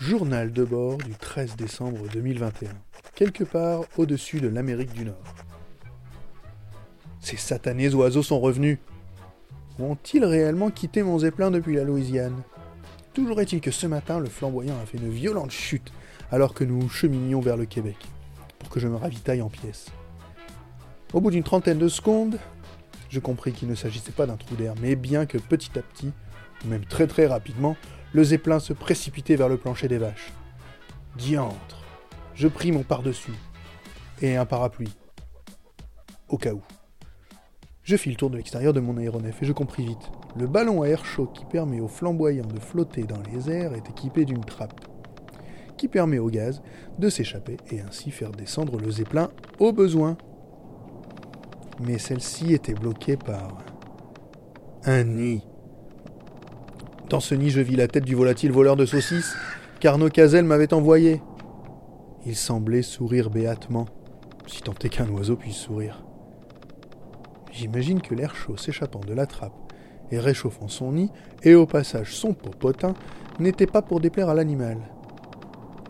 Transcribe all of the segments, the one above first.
Journal de bord du 13 décembre 2021. Quelque part au-dessus de l'Amérique du Nord. Ces satanés oiseaux sont revenus. Ont-ils réellement quitté mon zeppelin depuis la Louisiane? Toujours est-il que ce matin, le flamboyant a fait une violente chute alors que nous cheminions vers le Québec, pour que je me ravitaille en pièces. Au bout d'une trentaine de secondes, je compris qu'il ne s'agissait pas d'un trou d'air, mais bien que petit à petit, même très très rapidement, le zeppelin se précipitait vers le plancher des vaches. Diantre Je pris mon par-dessus et un parapluie. Au cas où. Je fis le tour de l'extérieur de mon aéronef et je compris vite. Le ballon à air chaud qui permet au flamboyant de flotter dans les airs est équipé d'une trappe qui permet au gaz de s'échapper et ainsi faire descendre le zeppelin au besoin. Mais celle-ci était bloquée par un nid dans ce nid, je vis la tête du volatile voleur de saucisses qu'Arnaud Cazel m'avait envoyé. Il semblait sourire béatement, si tant est qu'un oiseau puisse sourire. J'imagine que l'air chaud s'échappant de la trappe et réchauffant son nid, et au passage son popotin, n'était pas pour déplaire à l'animal.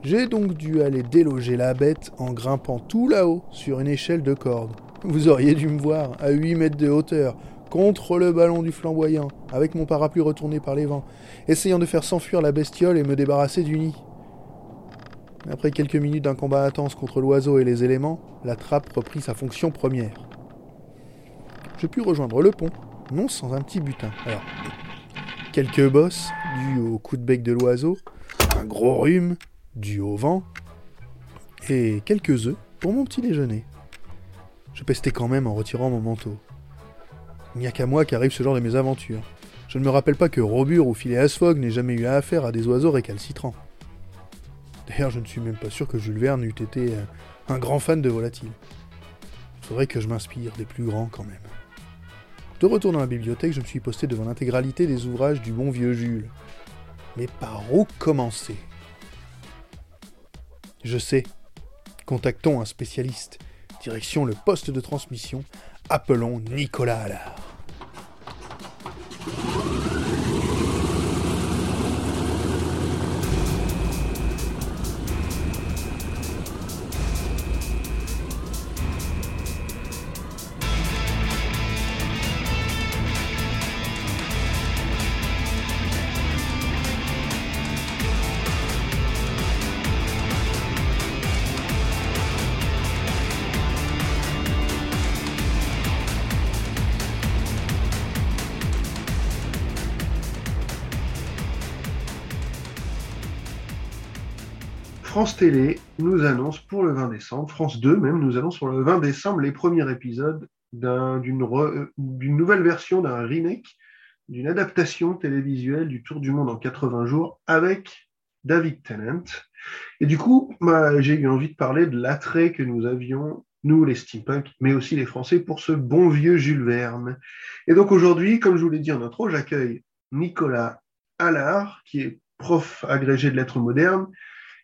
J'ai donc dû aller déloger la bête en grimpant tout là-haut sur une échelle de corde. Vous auriez dû me voir, à 8 mètres de hauteur, contre le ballon du flamboyant, avec mon parapluie retourné par les vents, essayant de faire s'enfuir la bestiole et me débarrasser du nid. Après quelques minutes d'un combat intense contre l'oiseau et les éléments, la trappe reprit sa fonction première. Je pus rejoindre le pont, non sans un petit butin. Alors, quelques bosses, dues au coup de bec de l'oiseau, un gros rhume, dû au vent, et quelques œufs pour mon petit déjeuner. Je pestais quand même en retirant mon manteau. Il n'y a qu'à moi qu'arrive ce genre de mésaventures. Je ne me rappelle pas que Robur ou Phileas Fogg n'ait jamais eu affaire à des oiseaux récalcitrants. D'ailleurs, je ne suis même pas sûr que Jules Verne eût été euh, un grand fan de volatiles. Il faudrait que je m'inspire des plus grands quand même. De retour dans la bibliothèque, je me suis posté devant l'intégralité des ouvrages du bon vieux Jules. Mais par où commencer? Je sais. Contactons un spécialiste. Direction le poste de transmission. Appelons Nicolas Allard. France Télé nous annonce pour le 20 décembre, France 2 même nous annonce pour le 20 décembre les premiers épisodes d'une nouvelle version d'un remake, d'une adaptation télévisuelle du Tour du Monde en 80 jours avec David Tennant. Et du coup, j'ai eu envie de parler de l'attrait que nous avions, nous les steampunk, mais aussi les Français, pour ce bon vieux Jules Verne. Et donc aujourd'hui, comme je vous l'ai dit en intro, j'accueille Nicolas Allard, qui est prof agrégé de lettres modernes,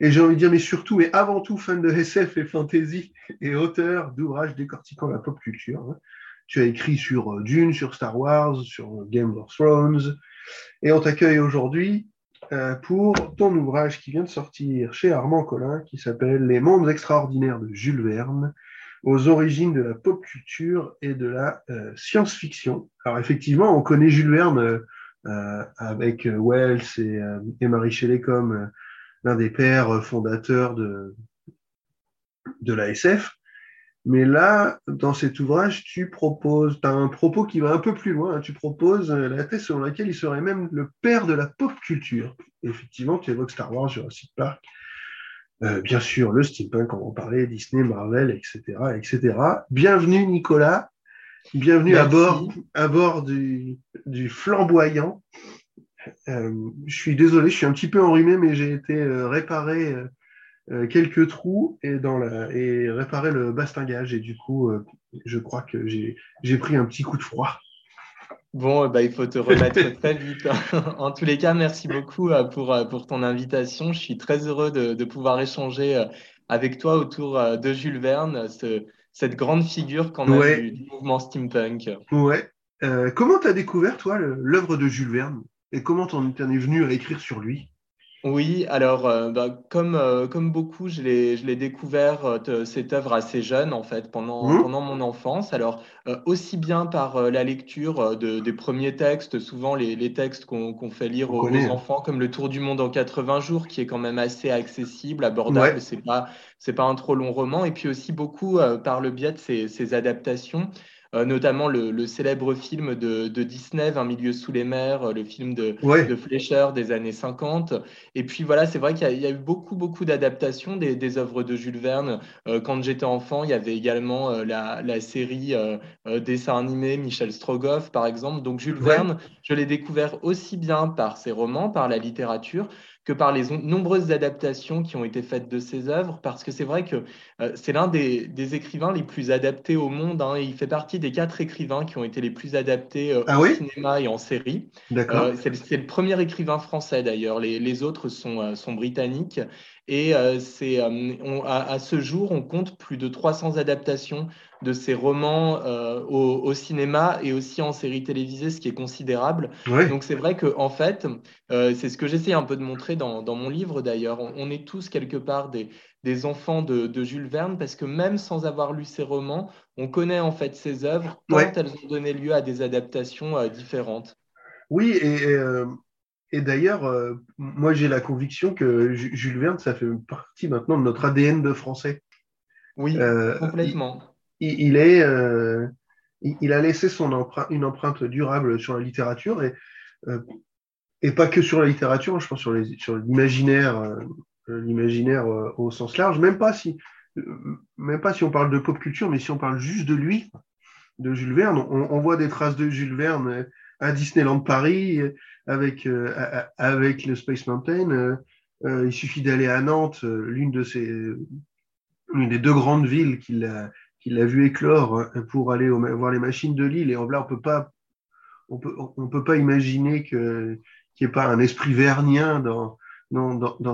et j'ai envie de dire, mais surtout et avant tout fan de SF et fantasy et auteur d'ouvrages décortiquant la pop culture. Hein. Tu as écrit sur euh, Dune, sur Star Wars, sur Game of Thrones. Et on t'accueille aujourd'hui euh, pour ton ouvrage qui vient de sortir chez Armand Collin, qui s'appelle Les mondes extraordinaires de Jules Verne, aux origines de la pop culture et de la euh, science-fiction. Alors effectivement, on connaît Jules Verne avec Wells et, Marie Shelley comme l'un des pères fondateurs de, de l'ASF. Mais là, dans cet ouvrage, tu proposes, tu as un propos qui va un peu plus loin. Hein. tu proposes la thèse selon laquelle il serait même le père de la pop culture. effectivement, tu évoques Star Wars, Jurassic Park, euh, bien sûr, le steampunk, on en parlait, Disney, Marvel, etc., etc. Bienvenue, Nicolas. Bienvenue à bord, à bord du, du flamboyant. Euh, je suis désolé, je suis un petit peu enrhumé, mais j'ai été euh, réparer euh, quelques trous et, dans la, et réparer le bastingage. Et du coup, je crois que j'ai pris un petit coup de froid. Bon, bah, il faut te remettre très vite. en tous les cas, merci beaucoup pour, pour ton invitation. Je suis très heureux de, de pouvoir échanger avec toi autour de Jules Verne, ce, cette grande figure qu'on a du, mouvement steampunk. Ouais. comment tu as découvert, toi, l'œuvre de Jules Verne? Et comment t'en es venu à écrire sur lui? Oui, alors euh, bah, comme, euh, comme beaucoup, je l'ai, je l'ai découvert euh, cette œuvre assez jeune en fait, pendant, pendant mon enfance. Alors euh, aussi bien par la lecture de- des premiers textes, souvent les, les textes qu'on qu'on fait lire aux, hein. enfants, comme Le Tour du monde en 80 jours, qui est quand même assez accessible, Ouais, abordable. C'est pas, c'est pas un trop long roman. Et puis aussi beaucoup par le biais de ces, ces adaptations. Euh, notamment le, le célèbre film de, de Disney, 20 milieux sous les mers, euh, le film de, de Fleischer des années 50. Et puis voilà, c'est vrai qu'il y, y a eu beaucoup, beaucoup d'adaptations des, des œuvres de Jules Verne. Euh, quand j'étais enfant, il y avait également euh, la, la série euh, euh, dessin animé Michel Strogoff, par exemple. Donc Jules ouais. Verne, je l'ai découvert aussi bien par ses romans, par la littérature, que par les nombreuses adaptations qui ont été faites de ses œuvres, parce que c'est vrai que euh, c'est l'un des, des écrivains les plus adaptés au monde. hein, et il fait partie des quatre écrivains qui ont été les plus adaptés euh, Ah au oui? cinéma et en série. Euh, D'accord. c'est le, c'est le premier écrivain français d'ailleurs. Les, les autres sont, euh, sont britanniques. Et euh, c'est, euh, à ce jour, on compte plus de 300 adaptations de ces romans euh, au, au cinéma et aussi en série télévisée, ce qui est considérable. Ouais. Donc c'est vrai que en fait, euh, c'est ce que j'essaie un peu de montrer dans, dans mon livre d'ailleurs. On, on est tous quelque part des, des enfants de, de Jules Verne parce que même sans avoir lu ses romans, on connaît en fait ses œuvres Ouais. elles ont donné lieu à des adaptations euh, différentes. Oui, et, et, et d'ailleurs, moi j'ai la conviction que Ju- Jules Verne, ça fait partie maintenant de notre ADN de français. Oui, il, complètement. Euh, il, a laissé son empreinte, une empreinte durable sur la littérature et, euh, et pas que sur la littérature, je pense sur l'imaginaire, euh, l'imaginaire au sens large, même pas si, même pas si on parle de pop culture, mais si on parle juste de lui, de Jules Verne. On, voit des traces de Jules Verne à Disneyland Paris avec, le Space Mountain. Il suffit d'aller à Nantes, l'une l'une des deux grandes villes qu'il a, qu'il a vu éclore euh, pour aller voir les machines de Lille. Et là, on peut pas, on peut, pas imaginer qu'il n'y ait pas un esprit vernien dans,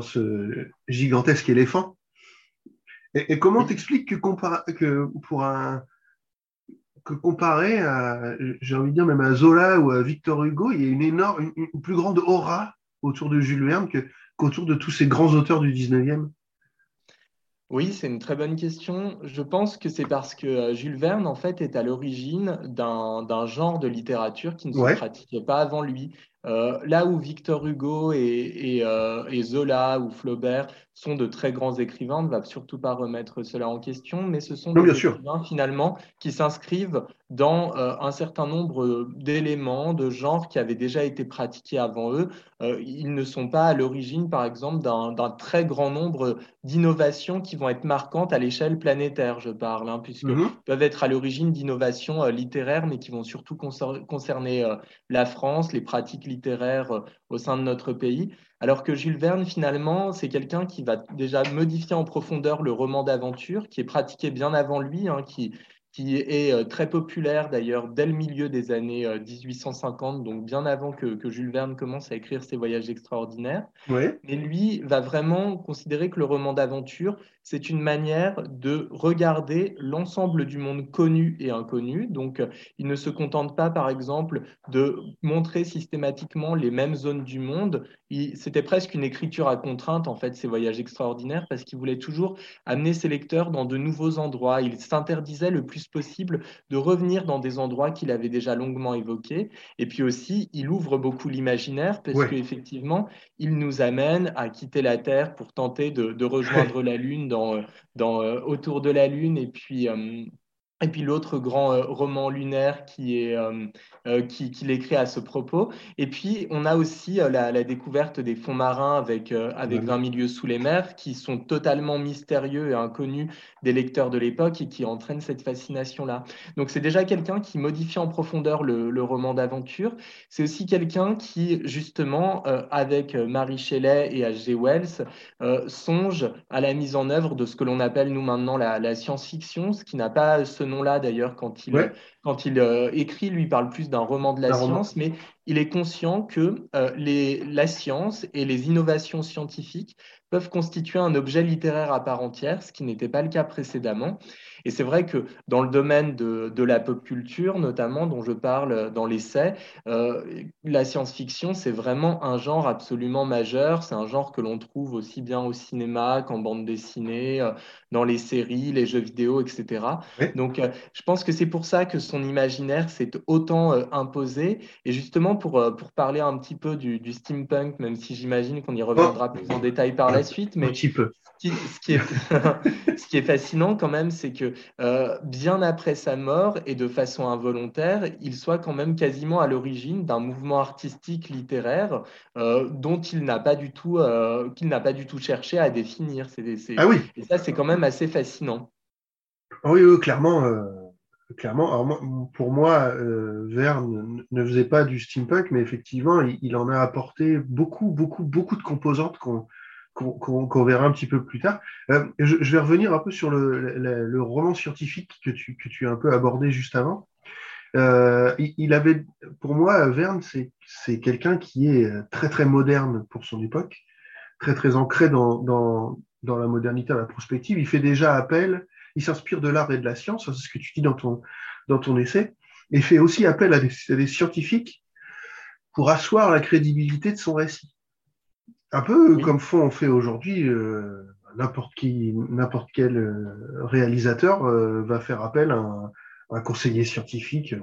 ce gigantesque éléphant. Et, comment t'expliques que, que comparé à, j'ai envie même à Zola ou à Victor Hugo, il y a une énorme, une, plus grande aura autour de Jules Verne qu'autour de tous ces grands auteurs du 19e. Oui, c'est une très bonne question. Je pense que c'est parce que euh, Jules Verne, en fait, est à l'origine d'un d'un genre de littérature qui ne se Ouais, pratiquait pas avant lui. Euh, là où Victor Hugo et, et, euh, et Zola ou Flaubert sont de très grands écrivains, on ne va surtout pas remettre cela en question, mais ce sont des sûr. écrivains finalement qui s'inscrivent dans euh, un certain nombre d'éléments, de genres qui avaient déjà été pratiqués avant eux. Ils ne sont pas à l'origine, par exemple, d'un très grand nombre d'innovations qui vont être marquantes à l'échelle planétaire, je parle, hein, puisque Mhm. peuvent être à l'origine d'innovations littéraires, mais qui vont surtout concer- concerner la France, les pratiques littéraires euh, au sein de notre pays. Alors que Jules Verne, finalement, c'est quelqu'un qui va déjà modifier en profondeur le roman d'aventure, qui est pratiqué bien avant lui, hein, qui, qui est euh, très populaire d'ailleurs dès le milieu des années euh, 1850, donc bien avant que, que Jules Verne commence à écrire ses voyages extraordinaires. Ouais, Mais lui va vraiment considérer que le roman d'aventure, c'est une manière de regarder l'ensemble du monde connu et inconnu. Donc, euh, il ne se contente pas, par exemple, de montrer systématiquement les mêmes zones du monde. C'était presque une écriture à contrainte, en fait, ces voyages extraordinaires, parce qu'il voulait toujours amener ses lecteurs dans de nouveaux endroits. Il s'interdisait le plus possible de revenir dans des endroits qu'il avait déjà longuement évoqués. Et puis aussi, il ouvre beaucoup l'imaginaire, parce ouais, qu'effectivement, il nous amène à quitter la Terre pour tenter de, de rejoindre la Lune dans, euh, dans, euh, autour de la Lune. Et puis, euh, et puis l'autre grand euh, roman lunaire qui est euh, euh, qui, qu'il écrit à ce propos. Et puis on a aussi la, la découverte des fonds marins avec avec voilà. 20 milieux sous les mers qui sont totalement mystérieux et inconnus des lecteurs de l'époque et qui entraînent cette fascination-là. Donc c'est déjà quelqu'un qui modifie en profondeur le, le roman d'aventure. C'est aussi quelqu'un qui justement avec Marie Shelley et H.G. Wells songe à la mise en œuvre de ce que l'on appelle nous maintenant la, la science-fiction, ce qui n'a pas ce nom-là d'ailleurs quand il, Ouais, quand il euh, écrit, lui il parle plus d'un roman de la un roman. science, mais il est conscient que euh, les, la science et les innovations scientifiques peuvent constituer un objet littéraire à part entière, ce qui n'était pas le cas précédemment. Et c'est vrai que dans le domaine de, la pop culture, notamment, dont je parle dans l'essai, euh, la science-fiction, c'est vraiment un genre absolument majeur. C'est un genre que l'on trouve aussi bien au cinéma qu'en bande dessinée, euh, dans les séries, les jeux vidéo, etc. Donc, euh, je pense que c'est pour ça que son imaginaire s'est autant imposé. Et justement, pour, pour parler un petit peu du, steampunk, même si j'imagine qu'on y reviendra plus en détail par la suite, mais un petit peu. Ce qui, est, ce qui est fascinant quand même, c'est que euh, bien après sa mort et de façon involontaire, il soit quand même quasiment à l'origine d'un mouvement artistique littéraire euh, dont il n'a pas du tout, euh, qu'il n'a pas du tout cherché à définir. ah oui. Et ça, c'est quand même assez fascinant. Oui, clairement. clairement. pour moi, Verne ne faisait pas du steampunk, mais effectivement, il, il, en a apporté beaucoup, beaucoup, beaucoup de composantes qu'on qu'on verra un petit peu plus tard. Euh, je, vais revenir un peu sur le, roman scientifique que tu, que tu, as un peu abordé juste avant. Euh, il, avait, pour moi, Verne, c'est quelqu'un qui est très très moderne pour son époque, très très ancré dans, dans, dans la modernité, la prospective. Il fait déjà appel, il s'inspire de l'art et de la science, c'est ce que tu dis dans ton, dans ton essai, et fait aussi appel à des, à des scientifiques pour asseoir la crédibilité de son récit. Un peu comme font, on fait aujourd'hui, euh, n'importe qui, n'importe quel euh, réalisateur euh, va faire appel à un, conseiller scientifique.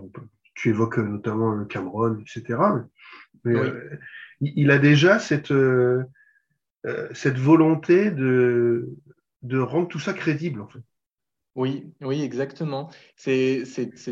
Tu évoques notamment Cameron, etc. Mais, il a déjà cette, cette volonté de, de rendre tout ça crédible, en fait. Oui, oui, exactement. C'est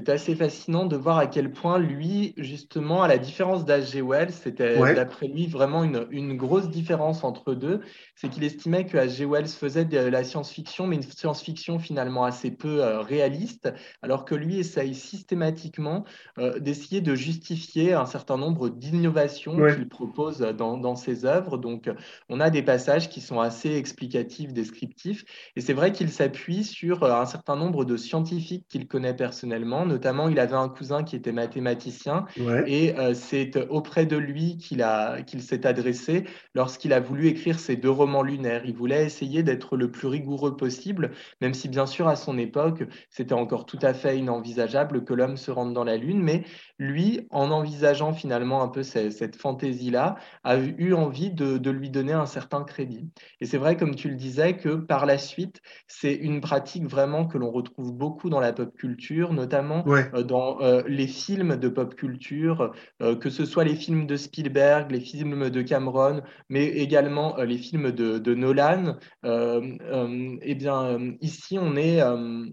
assez fascinant de voir à quel point lui, justement, à la différence d'H.G. Wells, c'était d'après lui vraiment une, une, grosse différence entre deux. C'est qu'il estimait que H.G. Wells faisait de la science-fiction, mais une science-fiction finalement assez peu euh, réaliste, alors que lui essaye systématiquement euh, d'essayer de justifier un certain nombre d'innovations qu'il propose dans, dans, ses œuvres. Donc, on a des passages qui sont assez explicatifs, descriptifs, et c'est vrai qu'il s'appuie sur euh, un certain nombre de scientifiques qu'il connaît personnellement. Notamment, il avait un cousin qui était mathématicien et euh, c'est auprès de lui qu'il qu'il s'est adressé lorsqu'il a voulu écrire ses deux romans lunaires. Il voulait essayer d'être le plus rigoureux possible, même si bien sûr à son époque, c'était encore tout à fait inenvisageable que l'homme se rende dans la Lune. Mais lui, en envisageant finalement un peu cette, fantaisie-là, a eu envie de, de lui donner un certain crédit. Et c'est vrai, comme tu le disais, que par la suite, c'est une pratique vraiment que l'on retrouve beaucoup dans la pop culture, notamment euh, dans euh, les films de pop culture, euh, que ce soit les films de Spielberg, les films de Cameron, mais également les films de, de Nolan. eh bien, ici, on est,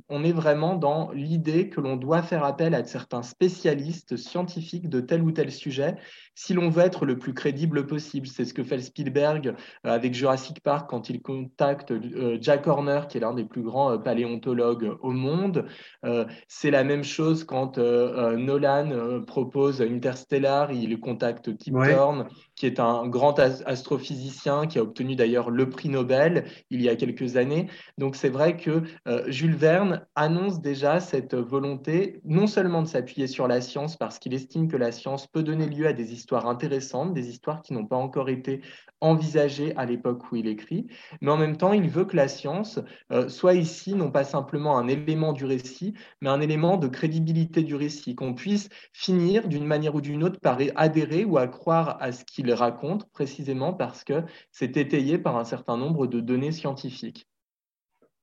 on est vraiment dans l'idée que l'on doit faire appel à certains spécialistes scientifiques de tel ou tel sujet si l'on veut être le plus crédible possible. C'est ce que fait Spielberg avec Jurassic Park quand il contacte Jack Horner, qui est l'un des plus grands paléontologues au monde. Euh, c'est la même chose quand euh, euh, Nolan propose Interstellar, il contacte Kip Thorne, qui est un grand astrophysicien qui a obtenu d'ailleurs le prix Nobel il y a quelques années. Donc c'est vrai que Jules Verne annonce déjà cette volonté non seulement de s'appuyer sur la science parce qu'il estime que la science peut donner lieu à des histoires intéressantes, des histoires qui n'ont pas encore été envisagées à l'époque où il écrit, mais en même temps il veut que la science soit ici non pas simplement un élément du récit, mais un élément de crédibilité du récit, qu'on puisse finir d'une manière ou d'une autre par adhérer ou à à ce qu'il raconte, précisément parce que c'est étayé par un certain nombre de données scientifiques.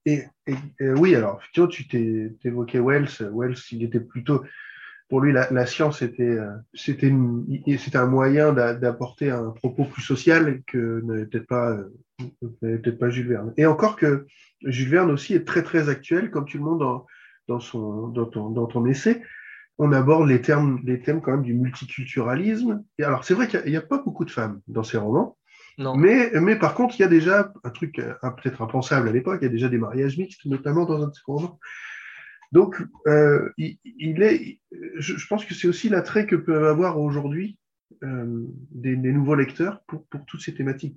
Et, oui, alors, tu évoqué Wells. Wells, il était plutôt pour lui, la, science était, euh, c'était, un moyen d'apporter un propos plus social que n'avait peut-être pas, euh, peut pas Jules Verne. Et encore que Jules Verne aussi est très très actuel, comme tu le montres dans, dans, son, dans, ton, dans ton essai. On aborde les, termes, les thèmes quand même du multiculturalisme. Et alors, c'est vrai qu'il n'y a, pas beaucoup de femmes dans ces romans. Non. Mais, mais par contre, il y a déjà un truc euh, peut-être impensable à l'époque, il y a déjà des mariages mixtes, notamment dans un de ces romans. Donc, euh, il, est, je, pense que c'est aussi l'attrait que peuvent avoir aujourd'hui euh, des, nouveaux lecteurs pour, toutes ces thématiques.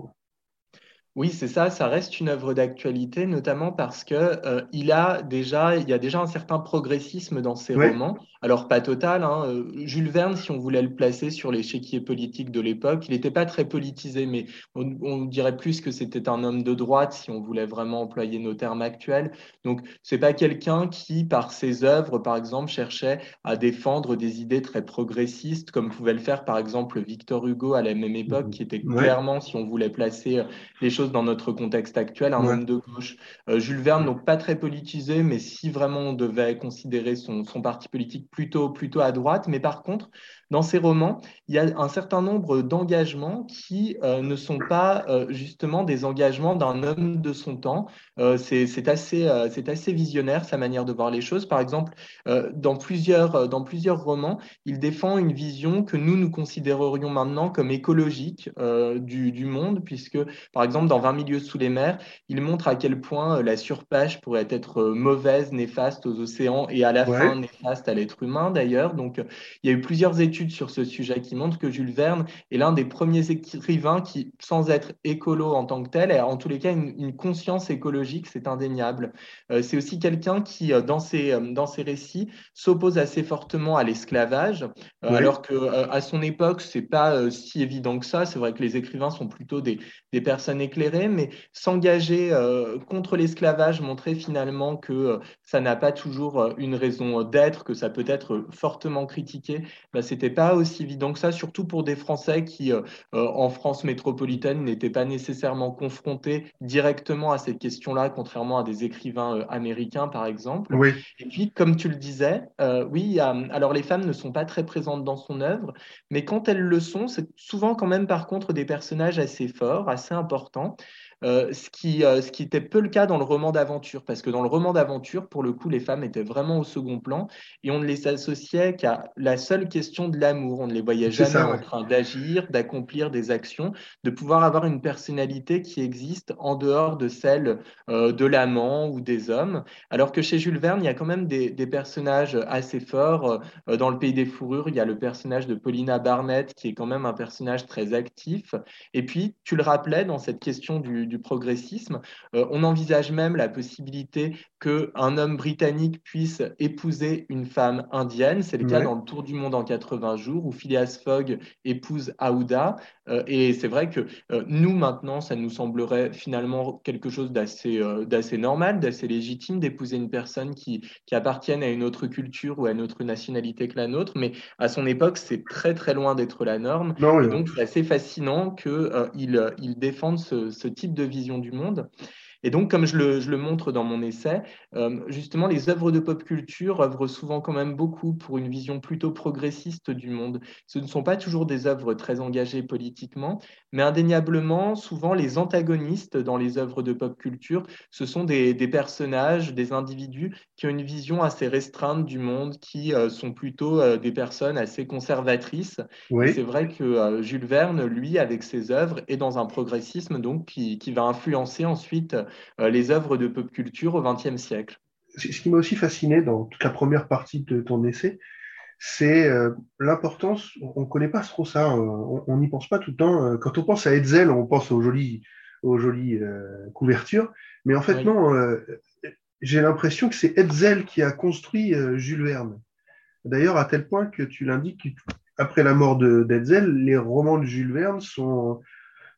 Oui, c'est ça, ça reste une œuvre d'actualité, notamment parce que euh, il a déjà, il y a déjà un certain progressisme dans ses romans. Alors pas total, hein, euh, Jules Verne, si on voulait le placer sur l'échiquier politique de l'époque, il n'était pas très politisé, mais on, dirait plus que c'était un homme de droite si on voulait vraiment employer nos termes actuels. Donc c'est pas quelqu'un qui, par ses œuvres, par exemple, cherchait à défendre des idées très progressistes, comme pouvait le faire par exemple Victor Hugo à la même époque, qui était clairement, si on voulait placer euh, les choses dans notre contexte actuel, un homme de gauche. Euh, Jules Verne, donc pas très politisé, mais si vraiment on devait considérer son, son parti politique plutôt, plutôt à droite. Mais par contre, dans ces romans, il y a un certain nombre d'engagements qui euh, ne sont pas euh, justement des engagements d'un homme de son temps. Euh, c'est assez, assez visionnaire sa manière de voir les choses. Par exemple, dans, plusieurs, dans plusieurs romans, il défend une vision que nous, nous considérerions maintenant comme écologique du, du, monde, puisque, par exemple, dans 20 milieux sous les mers, il montre à quel point la surpêche pourrait être mauvaise, néfaste aux océans et à la fin néfaste à l'être humain d'ailleurs. Donc, il y a eu plusieurs études sur ce sujet qui montre que Jules Verne est l'un des premiers écrivains qui, sans être écolo en tant que tel, a en tous les cas une, conscience écologique, c'est indéniable. Euh, c'est aussi quelqu'un qui, euh, dans ses, euh, dans ses récits, s'oppose assez fortement à l'esclavage, alors que à son époque, c'est pas si évident que ça. C'est vrai que les écrivains sont plutôt des, des personnes éclairées, mais s'engager contre l'esclavage, montrer finalement que ça n'a pas toujours une raison d'être, que ça peut être fortement critiqué, bah, c'était pas aussi évident que ça, surtout pour des Français qui, euh, euh, en France métropolitaine, n'étaient pas nécessairement confrontés directement à cette question-là, contrairement à des écrivains euh, américains, par exemple. Oui. Et puis, comme tu le disais, oui, alors les femmes ne sont pas très présentes dans son œuvre, mais quand elles le sont, c'est souvent quand même, par contre, des personnages assez forts, assez importants. Euh, ce, qui, euh, ce qui était peu le cas dans le roman d'aventure, parce que dans le roman d'aventure, pour le coup, les femmes étaient vraiment au second plan et on ne les associait qu'à la seule question de l'amour. On ne les voyait jamais en train d'agir, d'accomplir des actions, de pouvoir avoir une personnalité qui existe en dehors de celle euh, de l'amant ou des hommes. Alors que chez Jules Verne, il y a quand même des, des personnages assez forts. dans Le Pays des Fourrures, il y a le personnage de Paulina Barnett, qui est quand même un personnage très actif. Et puis, tu le rappelais dans cette question du, du progressisme. Euh, on envisage même la possibilité qu'un homme britannique puisse épouser une femme indienne. C'est le cas dans le Tour du monde en 80 jours, où Phileas Fogg épouse Aouda. Euh, et c'est vrai que euh, nous, maintenant, ça nous semblerait finalement quelque chose d'assez normal, d'assez légitime d'épouser une personne qui, qui appartienne à une autre culture ou à une autre nationalité que la nôtre. Mais à son époque, c'est très, très loin d'être la norme. et donc, c'est assez fascinant qu'il il défende ce, ce type de vision du monde. Et donc, comme je le, montre dans mon essai, euh, justement, les œuvres de pop culture œuvrent souvent quand même beaucoup pour une vision plutôt progressiste du monde. Ce ne sont pas toujours des œuvres très engagées politiquement, mais indéniablement, souvent, les antagonistes dans les œuvres de pop culture, ce sont des, personnages, des individus qui ont une vision assez restreinte du monde, qui euh, sont plutôt euh, des personnes assez conservatrices. C'est vrai que Jules Verne, lui, avec ses œuvres, est dans un progressisme donc qui, qui va influencer ensuite euh, les œuvres de pop culture au XXe siècle. Ce qui m'a aussi fasciné dans toute la première partie de ton essai, c'est euh, l'importance, on ne connaît pas trop ça, hein. on n'y pense pas tout le temps. Euh, quand on pense à Hetzel, on pense aux jolies, aux jolies couvertures, mais en fait non, j'ai l'impression que c'est Hetzel qui a construit Jules Verne. D'ailleurs, à tel point que tu l'indiques, après la mort d'Hetzel, les romans de Jules Verne sont,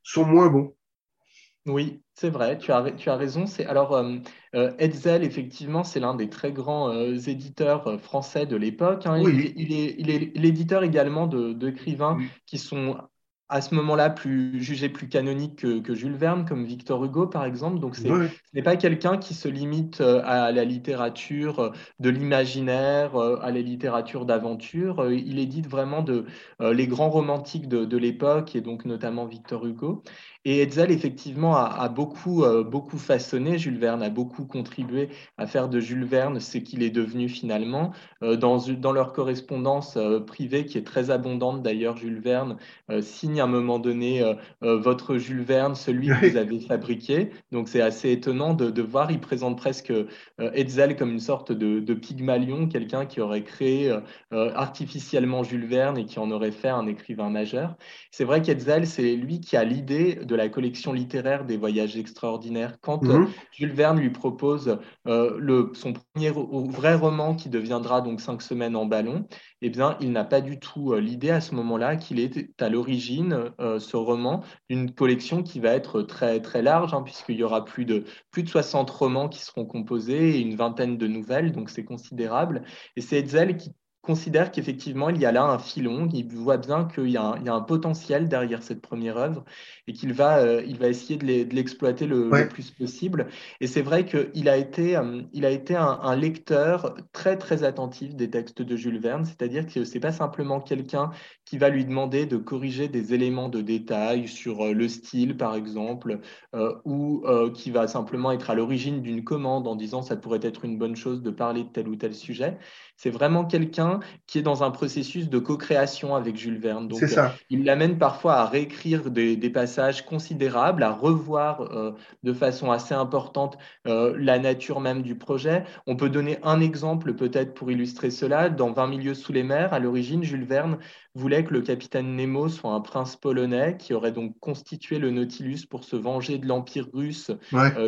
sont moins bons. Oui, c'est vrai, tu as, tu as raison. C'est, alors, euh, euh, Hetzel, effectivement, c'est l'un des très grands euh, éditeurs français de l'époque. Hein. Il, il, est, il, est, l'éditeur également de, d'écrivains qui sont à ce moment-là plus jugé plus canonique que, Jules Verne, comme Victor Hugo par exemple. Donc ce n'est pas quelqu'un qui se limite euh, à la littérature euh, de l'imaginaire, euh, à la littérature d'aventure. Il édite vraiment de, les grands romantiques de, l'époque et donc notamment Victor Hugo. Et Hetzel, effectivement, a, beaucoup, beaucoup façonné Jules Verne, a beaucoup contribué à faire de Jules Verne ce qu'il est devenu finalement. Dans, dans leur correspondance privée, qui est très abondante d'ailleurs, Jules Verne signe à un moment donné euh, euh, votre Jules Verne, celui que vous avez fabriqué. Donc c'est assez étonnant de, voir. Il présente presque Hetzel comme une sorte de, de Pygmalion, quelqu'un qui aurait créé artificiellement Jules Verne et qui en aurait fait un écrivain majeur. C'est vrai qu'Hetzel, c'est lui qui a l'idée de la collection littéraire des voyages extraordinaires. Quand mhm. Jules Verne lui propose le, son premier vrai roman qui deviendra donc cinq semaines en ballon, eh bien, il n'a pas du tout euh, l'idée à ce moment-là qu'il est à l'origine, euh, ce roman, d'une collection qui va être très, très large, hein, puisqu'il y aura plus de, plus de 60 romans qui seront composés et une vingtaine de nouvelles, donc c'est considérable. Et c'est Hetzel qui considère qu'effectivement, il y a là un filon, il voit bien qu'il y, a un potentiel derrière cette première œuvre et qu'il va, euh, il va essayer de l'exploiter le, plus possible. Et c'est vrai qu'il a été, euh, il a été un, lecteur très, très attentif des textes de Jules Verne, c'est-à-dire que ce n'est pas simplement quelqu'un qui va lui demander de corriger des éléments de détail sur euh, le style, par exemple, ou qui va simplement être à l'origine d'une commande en disant ça pourrait être une bonne chose de parler de tel ou tel sujet. C'est vraiment quelqu'un qui est dans un processus de co-création avec Jules Verne. Donc, ça. Euh, il l'amène parfois à réécrire des, passages considérables, à revoir euh, de façon assez importante euh, la nature même du projet. On peut donner un exemple peut-être pour illustrer cela. Dans 20 milieux sous les mers, à l'origine, Jules Verne voulait que le capitaine Nemo soit un prince polonais qui aurait donc constitué le Nautilus pour se venger de l'Empire russe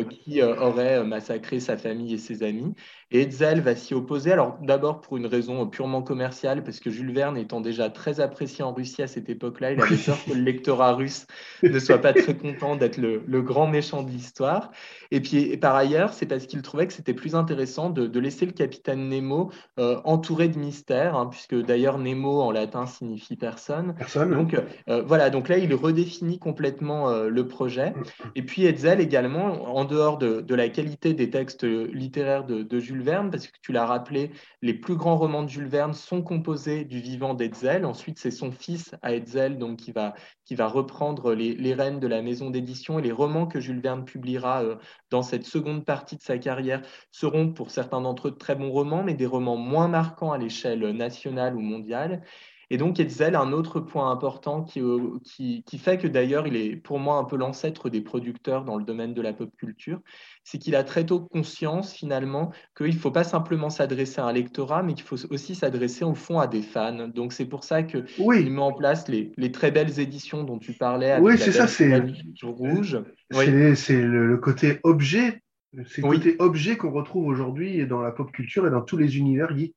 qui aurait massacré sa famille et ses amis. Et Hetzel va s'y opposer. Alors d'abord pour une raison purement commerciale, parce que Jules Verne étant déjà très apprécié en Russie à cette époque-là, il avait peur que le lectorat russe ne soit pas très content d'être le, grand méchant de l'histoire. Et puis par ailleurs, c'est parce qu'il trouvait que c'était plus intéressant de, laisser le capitaine Nemo euh, entouré de mystères, hein, puisque d'ailleurs Nemo en latin signifie personne. Personne. Donc euh, voilà, donc là il redéfinit complètement euh, le projet. Et puis Hetzel également, en dehors de, la qualité des textes littéraires de, de Jules Verne, parce que tu l'as rappelé, les plus grands romans de Jules Verne sont composés du vivant d'Hetzel. Ensuite, c'est son fils à Hetzel donc, qui, va, qui va reprendre les, rênes de la maison d'édition. Et les romans que Jules Verne publiera euh, dans cette seconde partie de sa carrière seront pour certains d'entre eux de très bons romans, mais des romans moins marquants à l'échelle nationale ou mondiale. Et donc, Hetzel, un autre point important euh, qui, qui, fait que d'ailleurs, il est pour moi un peu l'ancêtre des producteurs dans le domaine de la pop culture, c'est qu'il a très tôt conscience finalement qu'il ne faut pas simplement s'adresser à un lectorat, mais qu'il faut aussi s'adresser au fond à des fans. Donc, c'est pour ça qu'il il met en place les, les, très belles éditions dont tu parlais. Avec oui, c'est ça, c'est rouge. C'est le, côté objet. C'est le côté objet qu'on retrouve aujourd'hui dans la pop culture et dans tous les univers geeks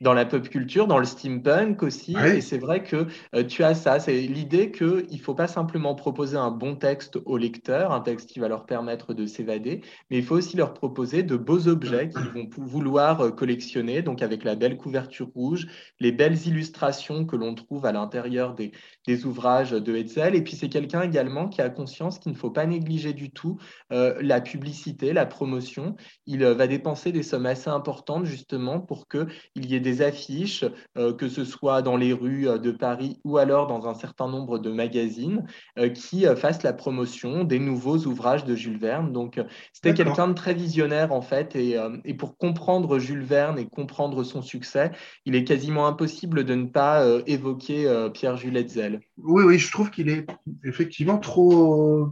dans la pop culture, dans le steampunk aussi. Et c'est vrai que euh, tu as ça. C'est l'idée qu'il ne faut pas simplement proposer un bon texte au lecteur, un texte qui va leur permettre de s'évader, mais il faut aussi leur proposer de beaux objets qu'ils vont vouloir euh, collectionner, donc avec la belle couverture rouge, les belles illustrations que l'on trouve à l'intérieur des, des, ouvrages de Hetzel. Et puis c'est quelqu'un également qui a conscience qu'il ne faut pas négliger du tout euh, la publicité, la promotion. Il va dépenser des sommes assez importantes justement pour qu'il y ait des affiches, euh, que ce soit dans les rues euh, de Paris ou alors dans un certain nombre de magazines, euh, qui fassent la promotion des nouveaux ouvrages de Jules Verne. Donc, c'était quelqu'un de très visionnaire, en fait, et, et, pour comprendre Jules Verne et comprendre son succès, il est quasiment impossible de ne pas évoquer Pierre-Jules Hetzel. Oui, oui, je trouve qu'il est effectivement trop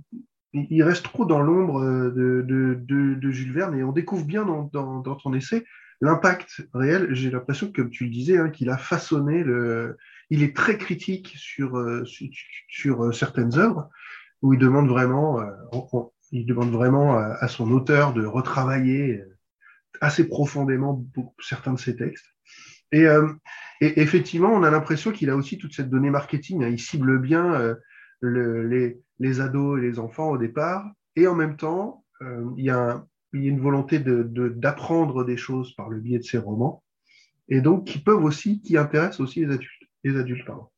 il reste trop dans l'ombre de, de, de, Jules Verne et on découvre bien dans, dans, dans ton essai L'impact réel, j'ai l'impression que, comme tu le disais, hein, qu'il a façonné le. Il est très critique sur, euh, sur, euh, certaines œuvres où il demande vraiment, euh, il demande vraiment à, son auteur de retravailler assez profondément certains de ses textes. Et, effectivement, on a l'impression qu'il a aussi toute cette donnée marketing. Hein. il cible bien le, les, les ados et les enfants au départ, et en même temps, il y a un, il y a une volonté d'apprendre de, des choses par le biais de ces romans, et donc qui peuvent aussi, qui intéressent aussi les adultes. Les adultes pardon.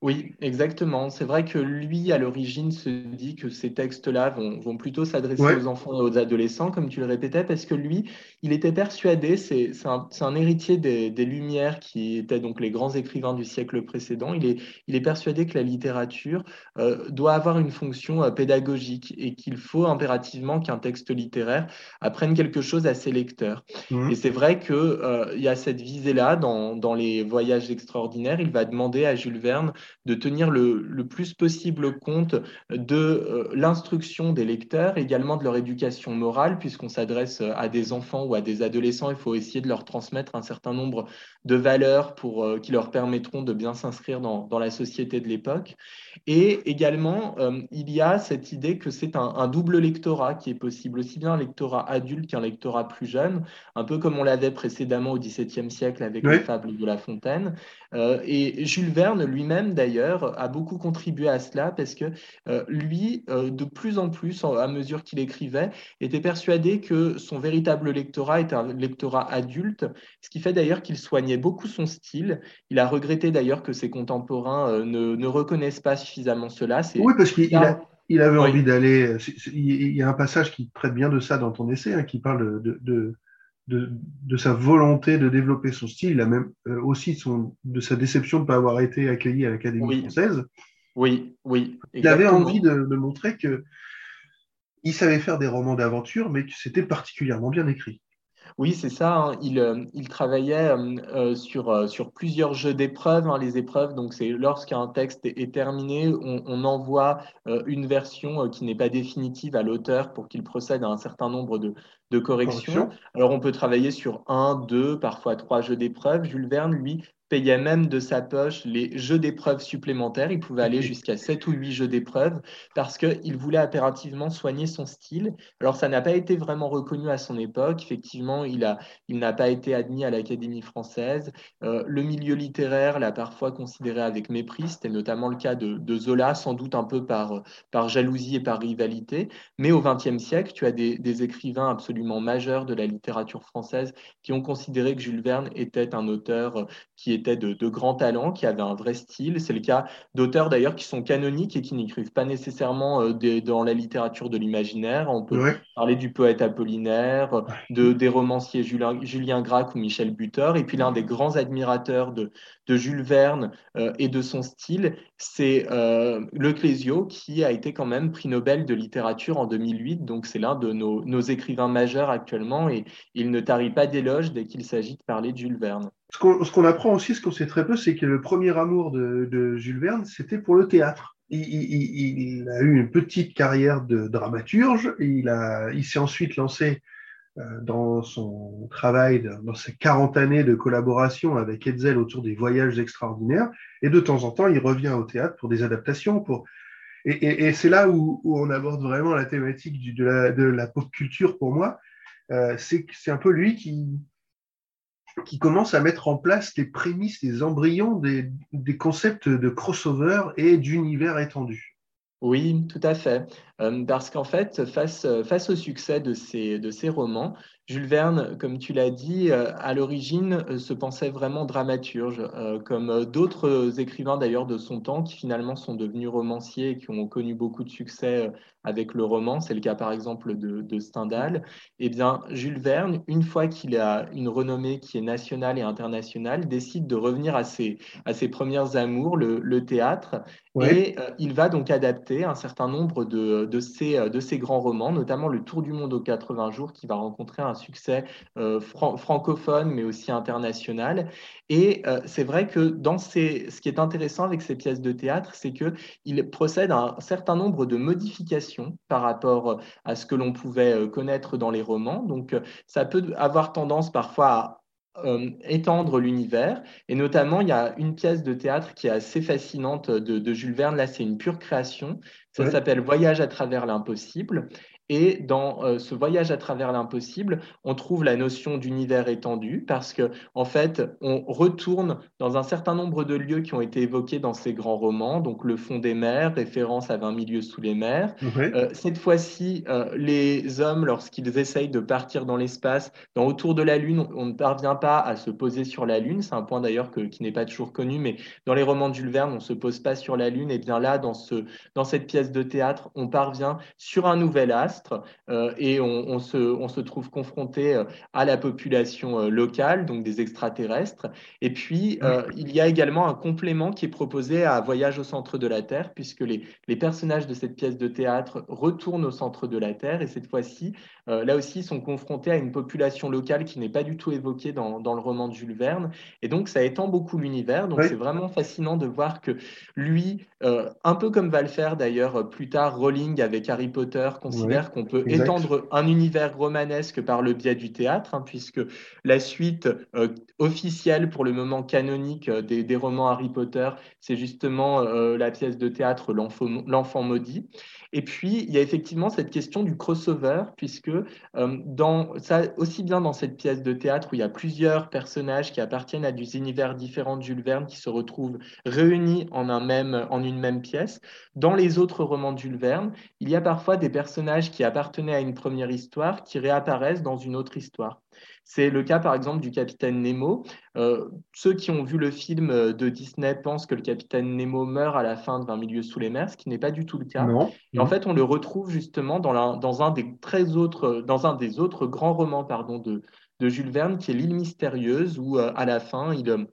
Oui, exactement. C'est vrai que lui, à l'origine, se dit que ces textes-là vont, plutôt s'adresser aux enfants et aux adolescents, comme tu le répétais, parce que lui, il était persuadé, c'est un, héritier des, Lumières, qui étaient donc les grands écrivains du siècle précédent, il est, il est persuadé que la littérature euh, doit avoir une fonction euh, pédagogique et qu'il faut impérativement qu'un texte littéraire apprenne quelque chose à ses lecteurs. Mmh. Et c'est vrai qu'il euh, y a cette visée-là dans, dans les voyages extraordinaires, il va demander à Jules Verne de tenir le, le plus possible compte de l'instruction des lecteurs, également de leur éducation morale, puisqu'on s'adresse à des enfants ou à des adolescents, il faut essayer de leur transmettre un certain nombre de valeurs pour, qui leur permettront de bien s'inscrire dans, dans, la société de l'époque. Et également, il y a cette idée que c'est un, un double lectorat qui est possible, aussi bien un lectorat adulte qu'un lectorat plus jeune, un peu comme on l'avait précédemment au XVIIe siècle avec les fables de La Fontaine. Euh, et Jules Verne lui-même, d'ailleurs, a beaucoup contribué à cela parce que euh, lui, euh, de plus en plus, à mesure qu'il écrivait, était persuadé que son véritable lectorat était un lectorat adulte, ce qui fait d'ailleurs qu'il soignait beaucoup son style. Il a regretté d'ailleurs que ses contemporains ne, ne, reconnaissent pas suffisamment cela. Oui, parce qu'il a, il avait envie d'aller. Il y a un passage qui traite bien de ça dans ton essai, hein, qui parle de, de, de, de, sa volonté de développer son style. Il a même euh, aussi son, de sa déception de ne pas avoir été accueilli à l'Académie française. Oui, oui. Il avait envie de, de montrer que il savait faire des romans d'aventure, mais que c'était particulièrement bien écrit. Oui, c'est ça. Hein. Il, euh, il, travaillait euh, euh, sur, sur plusieurs jeux d'épreuves. Hein, les épreuves, donc c'est lorsqu'un texte est, terminé, on, envoie une version qui n'est pas définitive à l'auteur pour qu'il procède à un certain nombre de, de corrections. Alors on peut travailler sur un, deux, parfois trois jeux d'épreuves. Jules Verne, lui, payait même de sa poche les jeux d'épreuves supplémentaires. Il pouvait aller jusqu'à 7 ou 8 jeux d'épreuves parce qu'il voulait impérativement soigner son style. Alors, ça n'a pas été vraiment reconnu à son époque. Effectivement, il n'a il pas été admis à l'Académie française. Euh, le milieu littéraire l'a parfois considéré avec mépris. C'était notamment le cas de, de, Zola, sans doute un peu par, par jalousie et par rivalité. Mais au XXe siècle, tu as des, des écrivains absolument majeurs de la littérature française qui ont considéré que Jules Verne était un auteur qui étaient de, de, grands talents, qui avaient un vrai style. C'est le cas d'auteurs d'ailleurs qui sont canoniques et qui n'écrivent pas nécessairement euh, des, dans la littérature de l'imaginaire. On peut parler du poète Apollinaire, de, des romanciers Julien, Julien Gracq ou Michel Butor. Et puis l'un des grands admirateurs de, de Jules Verne euh, et de son style, c'est euh, Le Clésio qui a été quand même prix Nobel de littérature en 2008. Donc c'est l'un de nos, nos écrivains majeurs actuellement et il ne tarit pas d'éloges dès qu'il s'agit de parler de Jules Verne. Ce qu'on apprend aussi, ce qu'on sait très peu, c'est que le premier amour de, Jules Verne, c'était pour le théâtre. Il, a eu une petite carrière de dramaturge. Il, s'est ensuite lancé euh, dans son travail, dans ses 40 années de collaboration avec Hetzel autour des voyages extraordinaires. Et de temps en temps, il revient au théâtre pour des adaptations. Pour... Et, c'est là où, on aborde vraiment la thématique de, la, pop culture pour moi. Euh, c'est un peu lui qui, commence à mettre en place les prémices, les embryons des, concepts de crossover et d'univers étendu. Oui, tout à fait. Euh, parce qu'en fait, face, au succès de ces romans, Jules Verne, comme tu l'as dit, euh, à l'origine euh, se pensait vraiment dramaturge, euh, comme d'autres écrivains d'ailleurs de son temps qui finalement sont devenus romanciers et qui ont connu beaucoup de succès avec le roman. C'est le cas par exemple de, de Stendhal. Eh bien, Jules Verne, une fois qu'il a une renommée qui est nationale et internationale, décide de revenir à ses, à ses premières amours, le, le théâtre, et il va donc adapter un certain nombre de, de, ces, de ces grands romans, notamment Le Tour du monde aux 80 jours, qui va rencontrer un succès euh, francophone, mais aussi international. Et euh, c'est vrai que dans ces, ce qui est intéressant avec ces pièces de théâtre, c'est qu'il procède à un certain nombre de modifications par rapport à ce que l'on pouvait euh, connaître dans les romans. Donc, ça peut avoir tendance parfois à étendre l'univers. Et notamment, il y a une pièce de théâtre qui est assez fascinante de, Jules Verne. Là, c'est une pure création. Ça s'appelle Voyage à travers l'impossible. Et dans euh, ce voyage à travers l'impossible, on trouve la notion d'univers étendu parce que, en fait, on retourne dans un certain nombre de lieux qui ont été évoqués dans ces grands romans, donc le fond des mers, référence à 20 milieux sous les mers. Euh, cette fois-ci, euh, les hommes, lorsqu'ils essayent de partir dans l'espace, dans autour de la Lune, on, ne parvient pas à se poser sur la Lune. C'est un point d'ailleurs qui n'est pas toujours connu, mais dans les romans de Jules Verne, on ne se pose pas sur la Lune. Et bien là, dans, ce, dans cette pièce de théâtre, on parvient sur un nouvel as désastre et on, se, on, se, trouve confronté à la population locale, donc des extraterrestres. Et puis, il y a également un complément qui est proposé à Voyage au centre de la Terre, puisque les, les personnages de cette pièce de théâtre retournent au centre de la Terre et cette fois-ci, là aussi, sont confrontés à une population locale qui n'est pas du tout évoquée dans, dans, le roman de Jules Verne. Et donc, ça étend beaucoup l'univers. Donc, c'est vraiment fascinant de voir que lui, euh, un peu comme va le faire d'ailleurs euh, plus tard Rowling avec Harry Potter, considère qu'on peut étendre un univers romanesque par le biais du théâtre, hein, puisque la suite euh, officielle pour le moment canonique des, des romans Harry Potter, c'est justement la pièce de théâtre L'enfant maudit. Et puis, il y a effectivement cette question du crossover, puisque euh, dans, ça, aussi bien dans cette pièce de théâtre où il y a plusieurs personnages qui appartiennent à des univers différents de Jules Verne qui se retrouvent réunis en, un même, en une même pièce, dans les autres romans de Jules Verne, il y a parfois des personnages qui appartenaient à une première histoire qui réapparaissent dans une autre histoire. C'est le cas, par exemple, du capitaine Nemo. Euh, ceux qui ont vu le film euh, de Disney pensent que le capitaine Nemo meurt à la fin de 20 milieux sous les mers, ce qui n'est pas du tout le cas. Et en fait, on le retrouve justement dans, dans, un, des très autres, dans un des autres grands romans pardon, de, de Jules Verne, qui est L'île mystérieuse, où euh, à la fin, il,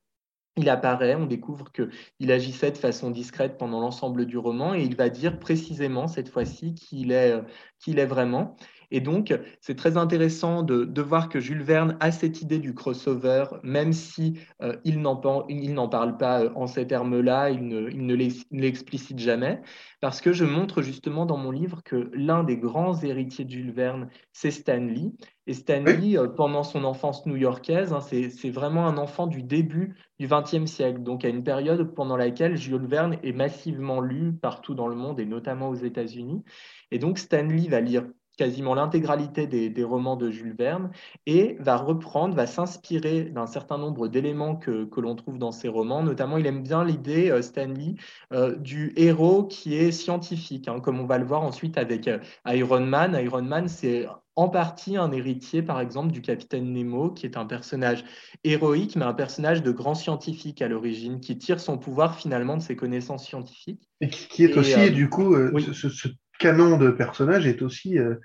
il apparaît, on découvre qu'il agissait de façon discrète pendant l'ensemble du roman et il va dire précisément cette fois-ci qui est, qu'il est vraiment. Et donc, c'est très intéressant de, voir que Jules Verne a cette idée du crossover, même si euh, il n'en parle pas euh, en ces termes-là, il ne, l'explicite jamais, parce que je montre justement dans mon livre que l'un des grands héritiers de Jules Verne, c'est Stanley. Et Stanley, euh, pendant son enfance new-yorkaise, hein, c'est vraiment un enfant du début du XXe siècle, donc à une période pendant laquelle Jules Verne est massivement lu partout dans le monde et notamment aux États-Unis. Et donc Stanley va lire quasiment l'intégralité des, romans de Jules Verne et va reprendre, va s'inspirer d'un certain nombre d'éléments que, l'on trouve dans ses romans. Notamment, il aime bien l'idée, euh, Stanley, euh, du héros qui est scientifique, hein, comme on va le voir ensuite avec euh, Iron Man. Iron Man, c'est en partie un héritier, par exemple, du capitaine Nemo, qui est un personnage héroïque, mais un personnage de grand scientifique à l'origine, qui tire son pouvoir finalement de ses connaissances scientifiques. Et qui, est aussi, du coup, ce, canon de personnage est aussi euh,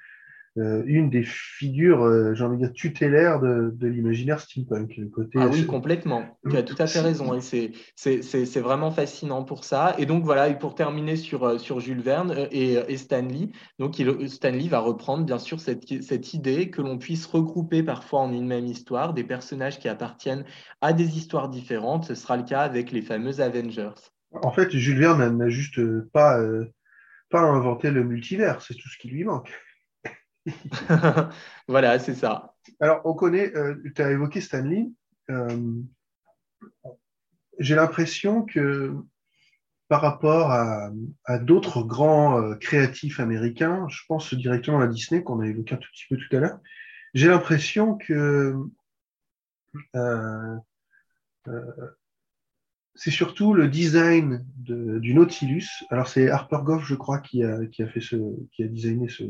euh, une des figures, euh, j'ai envie de dire, tutélaires de, l'imaginaire steampunk. côté, ah oui, complètement. Tu as tout à fait raison. Et c'est vraiment fascinant pour ça. Et donc voilà, et pour terminer sur, sur Jules Verne et, Stanley, donc Stanley va reprendre bien sûr cette, cette idée que l'on puisse regrouper parfois en une même histoire des personnages qui appartiennent à des histoires différentes. Ce sera le cas avec les fameux Avengers. En fait, Jules Verne n'a juste pas pas inventer le multivers, c'est tout ce qui lui manque. voilà, c'est ça. Alors, on connaît, euh, tu as évoqué Stanley. Euh, j'ai l'impression que par rapport à, d'autres grands euh, créatifs américains, je pense directement à Disney, qu'on a évoqué un tout petit peu tout à l'heure, j'ai l'impression que c'est surtout le design du Nautilus. Alors c'est Harper Goff, je crois, qui a, qui a fait ce, qui a designé ce,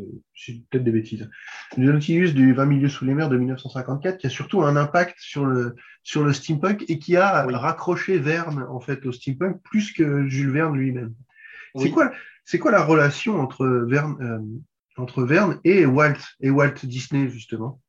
peut-être des bêtises. Le Nautilus du 20 milieux sous les mers de 1954, qui a surtout un impact sur le, sur le steampunk et qui a raccroché Verne en fait au steampunk plus que Jules Verne lui-même. C'est quoi, c'est quoi la relation entre Verne, euh, entre Verne et Walt et Walt Disney justement?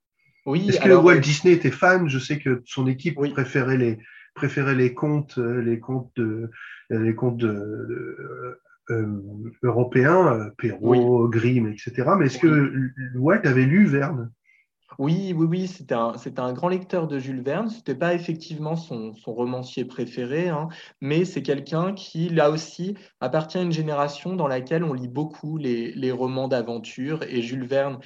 Oui. Est-ce que Walt Disney était fan? Je sais que son équipe préférait les préférait les contes, euh, les de, les de, euh, européens, Perrault, Grimm, etc. Mais est-ce que Walt avait lu Verne? Oui, oui, oui, c'était un, un, grand lecteur de Jules Verne. Ce n'était pas effectivement son, son romancier préféré, hein, mais c'est quelqu'un qui, là aussi, appartient à une génération dans laquelle on lit beaucoup les, les romans d'aventure. Et Jules Verne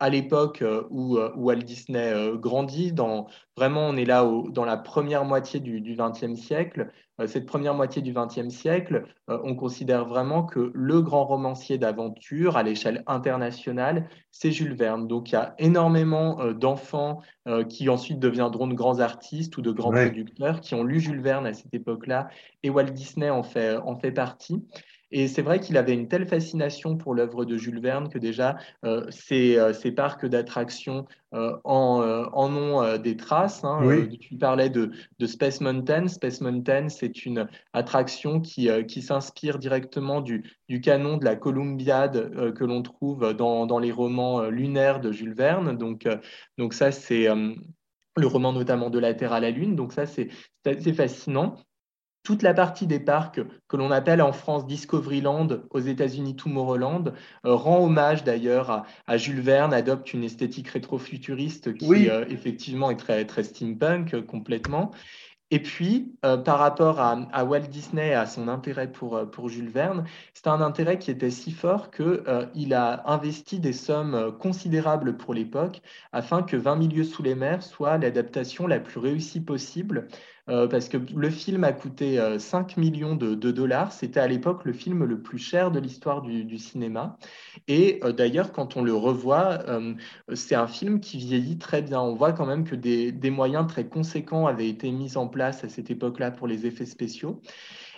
à l'époque euh, où, euh, où, Walt Disney grandit. Dans, vraiment, on est là dans la première moitié du XXe siècle. cette première moitié du XXe siècle, on considère vraiment que le grand romancier d'aventure à l'échelle internationale, c'est Jules Verne. Donc, il y a énormément d'enfants qui ensuite deviendront de grands artistes ou de grands producteurs qui ont lu Jules Verne à cette époque-là, et Walt Disney en fait, en fait partie. Et c'est vrai qu'il avait une telle fascination pour l'œuvre de Jules Verne que déjà ces, ces, parcs d'attractions en, en, ont des traces. Hein. tu parlais de, de, Space Mountain. Space Mountain, c'est une attraction qui, qui s'inspire directement du, du, canon de la Columbiade que l'on trouve dans, dans, les romans lunaires de Jules Verne. Donc, donc ça, c'est le roman notamment de la Terre à la Lune. Donc ça, c'est assez fascinant. Toute la partie des parcs que l'on appelle en France Discoveryland, aux États-Unis Tomorrowland, euh, rend hommage d'ailleurs à, Jules Verne, adopte une esthétique rétrofuturiste qui euh, effectivement est très, très steampunk euh, complètement. Et puis, par rapport à, Walt Disney à son intérêt pour, pour Jules Verne, c'est un intérêt qui était si fort qu'il a investi des sommes considérables pour l'époque afin que 20 milieux sous les mers soit l'adaptation la plus réussie possible euh, parce que le film a coûté 5 euh, millions de, dollars. C'était à l'époque le film le plus cher de l'histoire du, cinéma. Et euh, d'ailleurs, quand on le revoit, c'est un film qui vieillit très bien. On voit quand même que des, des moyens très conséquents avaient été mis en place à cette époque-là pour les effets spéciaux.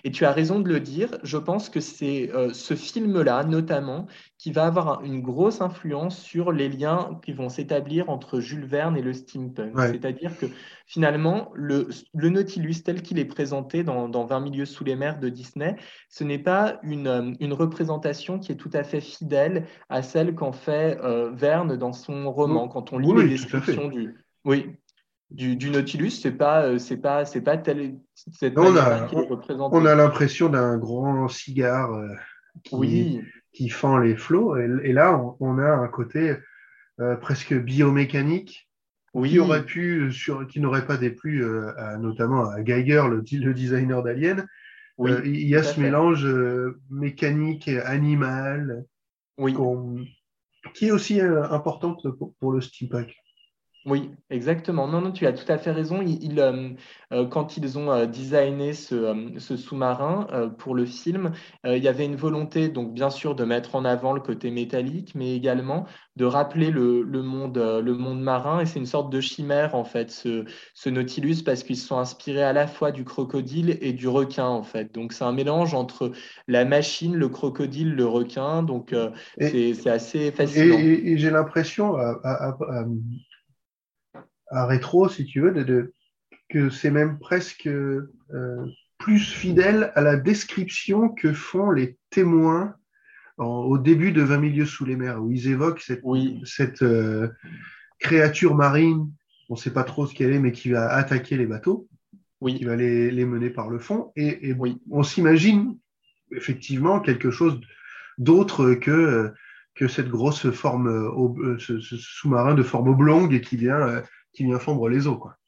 Et tu as raison de le dire, je pense que c'est euh, ce film-là, notamment, qui va avoir une grosse influence sur les liens qui vont s'établir entre Jules Verne et le steampunk. C'est-à-dire que finalement, le, Nautilus tel qu'il est présenté dans, 20 milieux sous les mers de Disney, ce n'est pas une, euh, une, représentation qui est tout à fait fidèle à celle qu'en fait euh, Verne dans son roman. Quand on lit les descriptions du... Oui, du, Nautilus, c'est pas, euh, c'est pas, c'est pas tel. on a, on, a l'impression d'un grand cigare euh, qui, oui. qui fend les flots, et, là, on, a un côté euh, presque biomécanique oui. qui aurait pu, sur, qui n'aurait pas déplu notamment à Geiger, le, le designer d'Alien. Oui, il y a ce mélange mécanique et animal, oui. qui est aussi important pour, pour le steampunk. Oui, exactement. Non, non, tu as tout à fait raison. Euh, euh, quand ils ont euh, designé ce, sous-marin pour le film, il y avait une volonté, donc bien sûr, de mettre en avant le côté métallique, mais également de rappeler le, monde, le monde marin. Et c'est une sorte de chimère, en fait, ce, ce Nautilus, parce qu'ils se sont inspirés à la fois du crocodile et du requin, en fait. Donc, c'est un mélange entre la machine, le crocodile, le requin. Donc, c'est assez fascinant. Et, j'ai l'impression, à rétro, si tu veux, de, que c'est même presque euh, plus fidèle à la description que font les témoins au début de 20 milieux sous les mers, où ils évoquent cette, cette euh, créature marine, on ne sait pas trop ce qu'elle est, mais qui va attaquer les bateaux, oui. qui va les, les mener par le fond. Et, oui. on s'imagine effectivement quelque chose d'autre que, que cette grosse forme, euh, ce, ce sous-marin de forme oblongue qui vient qui vient fondre les eaux. Quoi.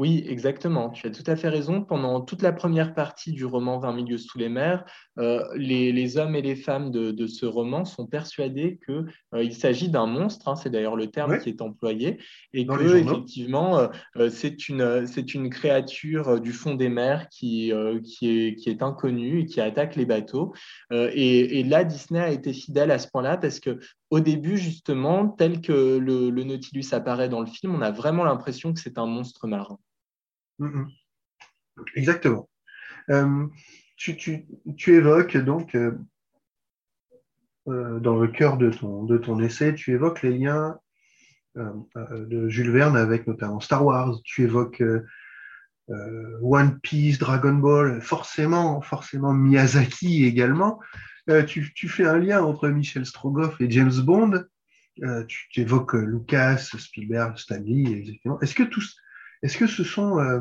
Oui, exactement. Tu as tout à fait raison. Pendant toute la première partie du roman 20 milieux sous les mers, euh, les, hommes et les femmes de, ce roman sont persuadés qu'il euh, s'agit d'un monstre, hein, c'est d'ailleurs le terme qui est employé, et que effectivement euh, c'est une, une créature du fond des mers qui, qui, est, qui est inconnue et qui attaque les bateaux. Et, là, Disney a été fidèle à ce point-là parce que au début, justement, tel que le, le Nautilus apparaît dans le film, on a vraiment l'impression que c'est un monstre marin. Mm, mm. Exactement. Euh, tu, évoques donc, euh, euh, dans le cœur de ton, essai, tu évoques les liens de Jules Verne avec notamment Star Wars, tu évoques One Piece, Dragon Ball, forcément, forcément Miyazaki également. Tu, tu, fais un lien entre Michel Strogoff et James Bond. tu, évoques Lucas, Spielberg, Stanley, Est-ce que tous est-ce que ce sont euh,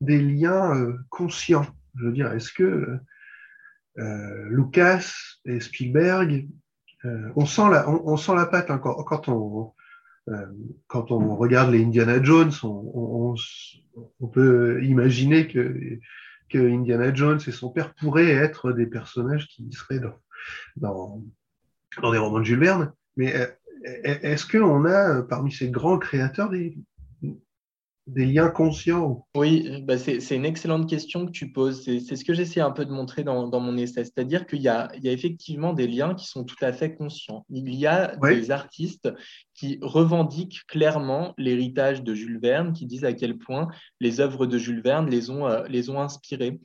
des liens euh, conscients? Je veux dire, est-ce que euh, Lucas et Spielberg, on, sent la, on, sent la patte encore quand on, quand on regarde les Indiana Jones, on, peut imaginer que, que, Indiana Jones et son père pourraient être des personnages qui seraient dans, dans, dans des romans de Jules Verne. Mais est-ce qu'on a parmi ces grands créateurs des, des liens conscients Oui, bah c'est une excellente question que tu poses. C'est ce que j'essaie un peu de montrer dans, mon essai. C'est-à-dire qu'il y, y, a effectivement des liens qui sont tout à fait conscients. Il y a des artistes qui revendiquent clairement l'héritage de Jules Verne, qui disent à quel point les œuvres de Jules Verne les ont, euh, les ont inspirés.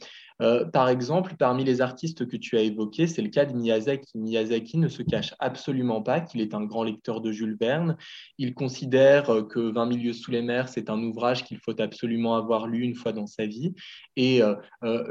Par exemple, parmi les artistes que tu as évoqués, c'est le cas de Miyazaki. Miyazaki ne se cache absolument pas qu'il est un grand lecteur de Jules Verne. Il considère que 20 milieux sous les mers, c'est un ouvrage qu'il faut absolument avoir lu une fois dans sa vie. Et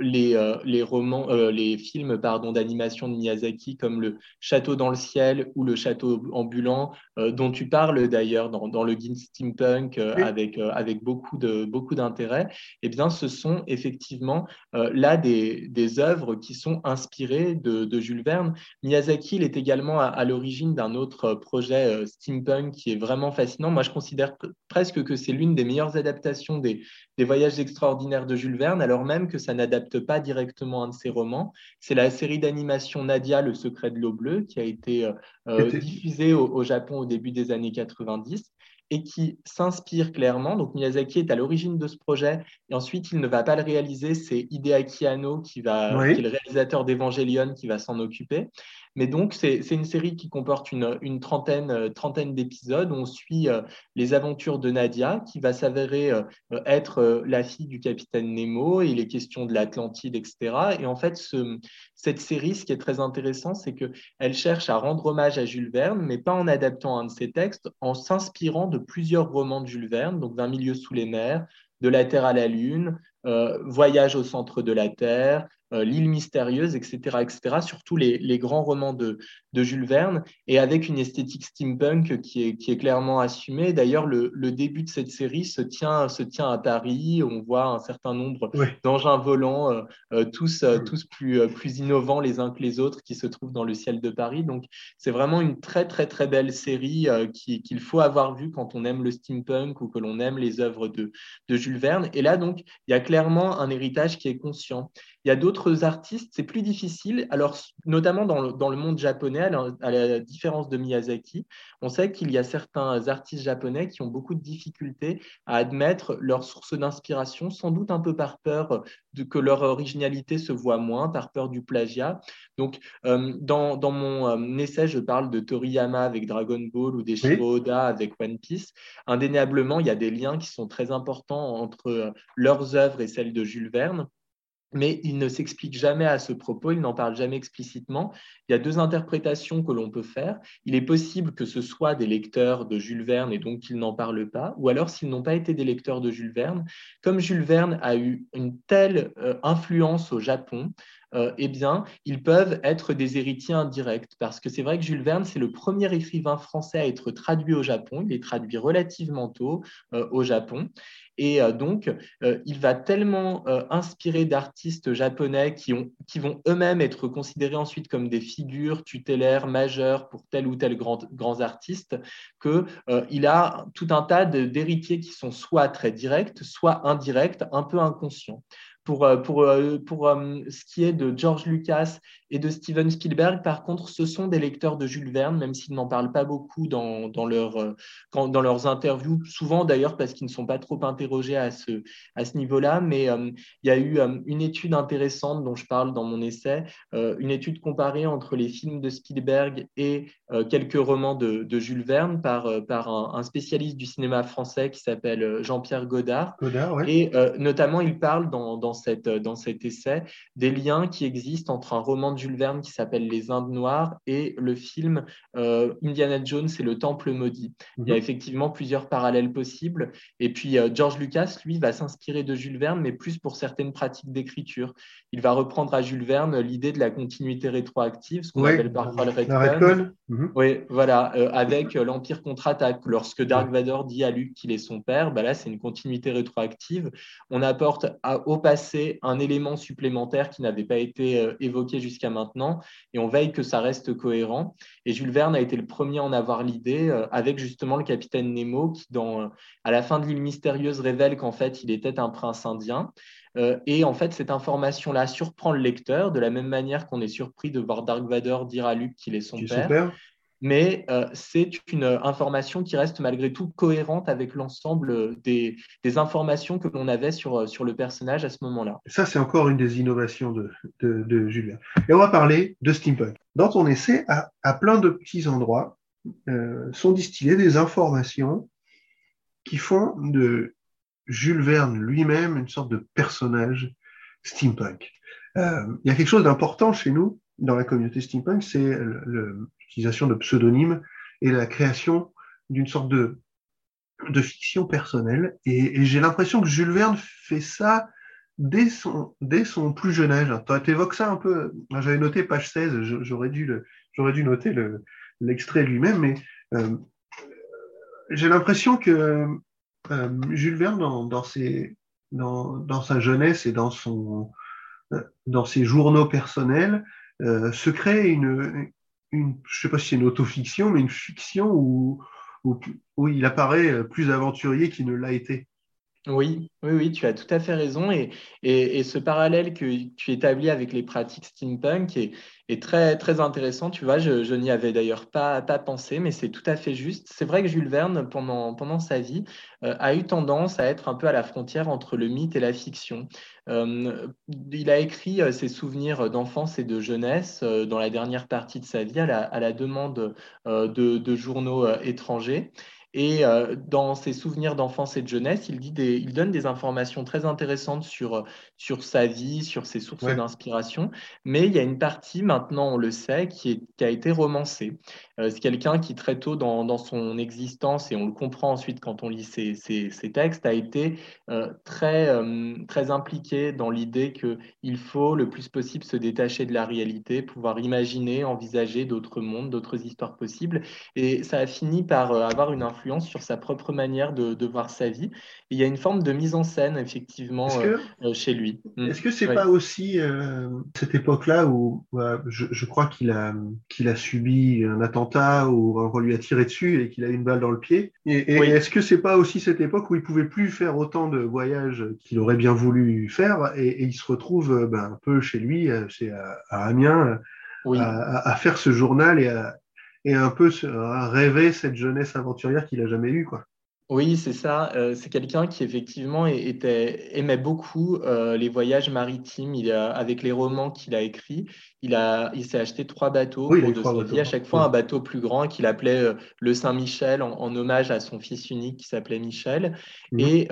les, les, romans, les films d'animation de Miyazaki, comme Le Château dans le ciel ou Le Château ambulant, dont tu parles d'ailleurs dans, dans, le guide steampunk avec, avec beaucoup de beaucoup d'intérêt, eh bien, ce sont effectivement là des, des œuvres qui sont inspirées de, Jules Verne. Miyazaki, il est également à, l'origine d'un autre projet steampunk qui est vraiment fascinant. Moi, je considère presque que c'est l'une des meilleures adaptations des, des voyages extraordinaires de Jules Verne, alors même que ça n'adapte pas directement un de ses romans. C'est la série d'animation Nadia, Le secret de l'eau bleue, qui a été diffusée au, au Japon au début des années 90 et qui s'inspire clairement. Donc Miyazaki est à l'origine de ce projet et ensuite il ne va pas le réaliser, c'est Hideaki Anno qui, va, qui est le réalisateur d'Evangelion qui va s'en occuper. Mais donc, c'est une série qui comporte une, trentaine, euh, trentaine d'épisodes. On suit euh, les aventures de Nadia, qui va s'avérer euh, être la fille du capitaine Nemo, et les questions de l'Atlantide, etc. Et en fait, cette série, ce qui est très intéressant, c'est qu'elle cherche à rendre hommage à Jules Verne, mais pas en adaptant un de ses textes, en s'inspirant de plusieurs romans de Jules Verne, donc 20 milieux sous les mers, de la Terre à la Lune, Voyage au centre de la Terre, L'île mystérieuse, etc., etc., surtout les, les grands romans de, de, Jules Verne, et avec une esthétique steampunk qui est, qui est clairement assumée. D'ailleurs, le, le, début de cette série se tient, se tient à Paris. On voit un certain nombre d'engins volants, euh, euh, tous, tous plus, plus innovants les uns que les autres, qui se trouvent dans le ciel de Paris. Donc, c'est vraiment une très, très, très belle série qu'il faut avoir vue quand on aime le steampunk ou que l'on aime les œuvres de, de Jules Verne. Et là, donc, il y a clairement un héritage qui est conscient. Il y a d'autres artistes, c'est plus difficile. Alors, notamment dans le, dans le monde japonais, à la, différence de Miyazaki, on sait qu'il y a certains artistes japonais qui ont beaucoup de difficultés à admettre leur source d'inspiration, sans doute un peu par peur de que leur originalité se voit moins, par peur du plagiat. Donc, euh, dans, dans, mon euh, essai, je parle de Toriyama avec Dragon Ball ou des Oda avec One Piece. Indéniablement, il y a des liens qui sont très importants entre euh, leurs œuvres et celles de Jules Verne mais il ne s'explique jamais à ce propos, il n'en parle jamais explicitement. Il y a deux interprétations que l'on peut faire. Il est possible que ce soit des lecteurs de Jules Verne et donc qu'ils n'en parlent pas, ou alors s'ils n'ont pas été des lecteurs de Jules Verne, comme Jules Verne a eu une telle euh, influence au Japon, euh, eh bien, ils peuvent être des héritiers indirects. Parce que c'est vrai que Jules Verne, c'est le premier écrivain français à être traduit au Japon. Il est traduit relativement tôt euh, au Japon. Et euh, donc, il va tellement inspirer d'artistes japonais qui, ont, qui vont eux-mêmes être considérés ensuite comme des figures tutélaires majeures pour tel ou tel grand, grands artistes, qu'il a tout un tas d'héritiers qui sont soit très directs, soit indirects, un peu inconscients pour, euh, pour, euh, pour euh, ce qui est de George Lucas et de Steven Spielberg, par contre, ce sont des lecteurs de Jules Verne, même s'ils n'en parlent pas beaucoup dans, dans, leur, dans leurs interviews, souvent d'ailleurs parce qu'ils ne sont pas trop interrogés à ce, à ce niveau-là. Mais il y a eu une étude intéressante dont je parle dans mon essai, une étude comparée entre les films de Spielberg et quelques romans de, de Jules Verne par, par un, spécialiste du cinéma français qui s'appelle Jean-Pierre Godard. Godard Et notamment, il parle dans, dans cette, dans cet essai des liens qui existent entre un roman de Jules Verne qui s'appelle Les Indes Noires et le film euh, Indiana Jones et le Temple maudit. Il y a mhm. effectivement plusieurs parallèles possibles. Et puis euh, George Lucas, lui, va s'inspirer de Jules Verne, mais plus pour certaines pratiques d'écriture. Il va reprendre à Jules Verne l'idée de la continuité rétroactive, ce qu'on appelle parfois le redcon. Mhm. Oui, voilà, euh, avec l'Empire contre-attaque. Lorsque Dark Vador dit à Luke qu'il est son père, bah là, c'est une continuité rétroactive. On apporte au passé c'est un élément supplémentaire qui n'avait pas été euh, évoqué jusqu'à maintenant et on veille que ça reste cohérent. Et Jules Verne a été le premier à en avoir l'idée euh, avec justement le capitaine Nemo qui, dans, euh, à la fin de l'île mystérieuse, révèle qu'en fait, il était un prince indien. et en fait, cette information-là surprend le lecteur de la même manière qu'on est surpris de voir Dark Vador dire à Luke qu'il est son père mais euh, c'est une information qui reste malgré tout cohérente avec l'ensemble des, informations que l'on avait sur, sur le personnage à ce moment-là. Ça, c'est encore une des innovations de, de, Julien. Et on va parler de steampunk. Dans ton essai, à, à plein de petits endroits, euh, sont distillées des informations qui font de Jules Verne lui-même une sorte de personnage steampunk. il y a quelque chose d'important chez nous, dans la communauté steampunk, c'est l'utilisation de pseudonymes et la création d'une sorte de, fiction personnelle. Et, j'ai l'impression que Jules Verne fait ça dès son, dès son plus jeune âge. Tu évoques ça un peu, j'avais noté page 16, j'aurais dû, j'aurais dû noter l'extrait lui-même, mais euh, j'ai l'impression que euh, Jules Verne, dans, dans, ses, dans, dans, sa jeunesse et dans, son, euh, dans ses journaux personnels, se crée une, une, je sais pas si c'est une autofiction, mais une fiction où, où, il apparaît plus aventurier qu'il ne l'a été. Oui, oui, oui, tu as tout à fait raison. Et, et, ce parallèle que tu établis avec les pratiques steampunk est, est très, très intéressant. Tu vois, je, n'y avais d'ailleurs pas, pas pensé, mais c'est tout à fait juste. C'est vrai que Jules Verne, pendant, pendant sa vie, euh, a eu tendance à être un peu à la frontière entre le mythe et la fiction. Euh, il a écrit euh, ses souvenirs d'enfance et de jeunesse dans la dernière partie de sa vie à la, à la demande de, de, journaux étrangers. Et euh, dans ses souvenirs d'enfance et de jeunesse, il, dit il donne des informations très intéressantes sur, sur sa vie, sur ses sources d'inspiration. Mais il y a une partie, maintenant on le sait, qui, est, qui a été romancée. Euh, c'est quelqu'un qui très tôt dans, dans, son existence, et on le comprend ensuite quand on lit ses, ses, textes, a été euh, très, très impliqué dans l'idée qu'il faut le plus possible se détacher de la réalité, pouvoir imaginer, envisager d'autres mondes, d'autres histoires possibles. Et ça a fini par avoir une influence sur sa propre manière de, voir sa vie. il y a une forme de mise en scène, effectivement, euh, euh, chez lui. Mm. Est-ce que c'est pas aussi euh, cette époque-là où je, crois qu'il a, qu'il a subi un attentat ou on lui a tiré dessus et qu'il a une balle dans le pied? Et, est-ce que c'est pas aussi cette époque où il pouvait plus faire autant de voyages qu'il aurait bien voulu faire et, il se retrouve ben, un peu chez lui, c'est à, Amiens, à, à, faire ce journal et à, et un peu rêver cette jeunesse aventurière qu'il a jamais eue, quoi. Oui, c'est ça. Euh, c'est quelqu'un qui effectivement était, aimait beaucoup euh, les voyages maritimes. Il a, avec les romans qu'il a écrits, il, a, il s'est acheté trois bateaux oui, pour de À chaque fois, un bateau plus grand qu'il appelait euh, le Saint-Michel en, hommage à son fils unique qui s'appelait Michel. Mhm. Et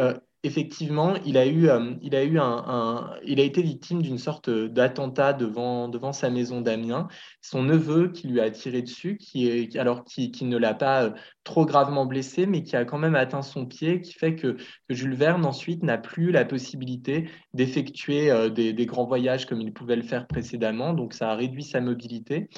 effectivement, il a eu, euh, il a eu un, il a été victime d'une sorte d'attentat devant, devant sa maison d'Amiens. Son neveu qui lui a tiré dessus, qui est, alors qui, qui ne l'a pas euh, trop gravement blessé, mais qui a quand même atteint son pied, qui fait que, Jules Verne ensuite n'a plus la possibilité d'effectuer euh, des, grands voyages comme il pouvait le faire précédemment. Donc ça a réduit sa mobilité.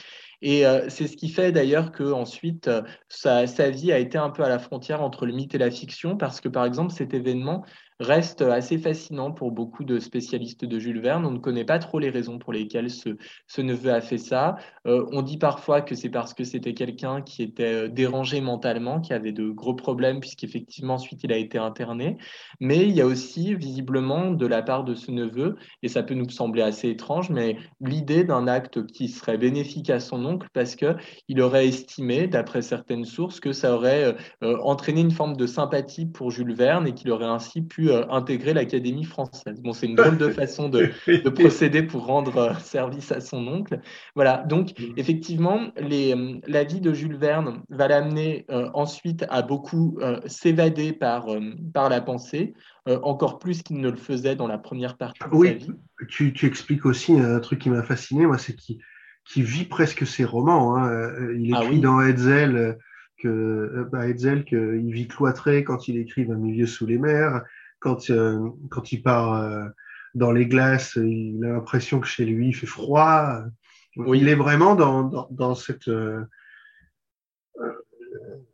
Et euh, c'est ce qui fait d'ailleurs que ensuite euh, sa, sa, vie a été un peu à la frontière entre le mythe et la fiction, parce que par exemple cet événement reste assez fascinant pour beaucoup de spécialistes de Jules Verne. On ne connaît pas trop les raisons pour lesquelles ce, neveu a fait ça. Euh, on dit parfois que c'est parce que c'était quelqu'un qui était dérangé mentalement, qui avait de gros problèmes, puisqu'effectivement ensuite il a été interné. Mais il y a aussi visiblement de la part de ce neveu, et ça peut nous sembler assez étrange, mais l'idée d'un acte qui serait bénéfique à son oncle parce qu'il aurait estimé, d'après certaines sources, que ça aurait euh, euh, entraîné une forme de sympathie pour Jules Verne et qu'il aurait ainsi pu euh, intégrer l'Académie française. Bon, c'est une drôle de façon de, procéder pour rendre service à son oncle. Voilà, donc mm. effectivement, les, la vie de Jules Verne va l'amener ensuite à beaucoup s'évader par, par la pensée, encore plus qu'il ne le faisait dans la première partie de oui, sa vie. Tu, tu expliques aussi un truc qui m'a fasciné, moi, c'est qu'il qui vit presque ses romans. Hein. Euh, il ah écrit dans Hetzel euh, que euh, bah, Hetzel qu'il vit cloîtré quand il écrit Un milieu sous les mers, quand quand il part dans les glaces, il a l'impression que chez lui il fait froid. Il est vraiment dans, dans, dans cette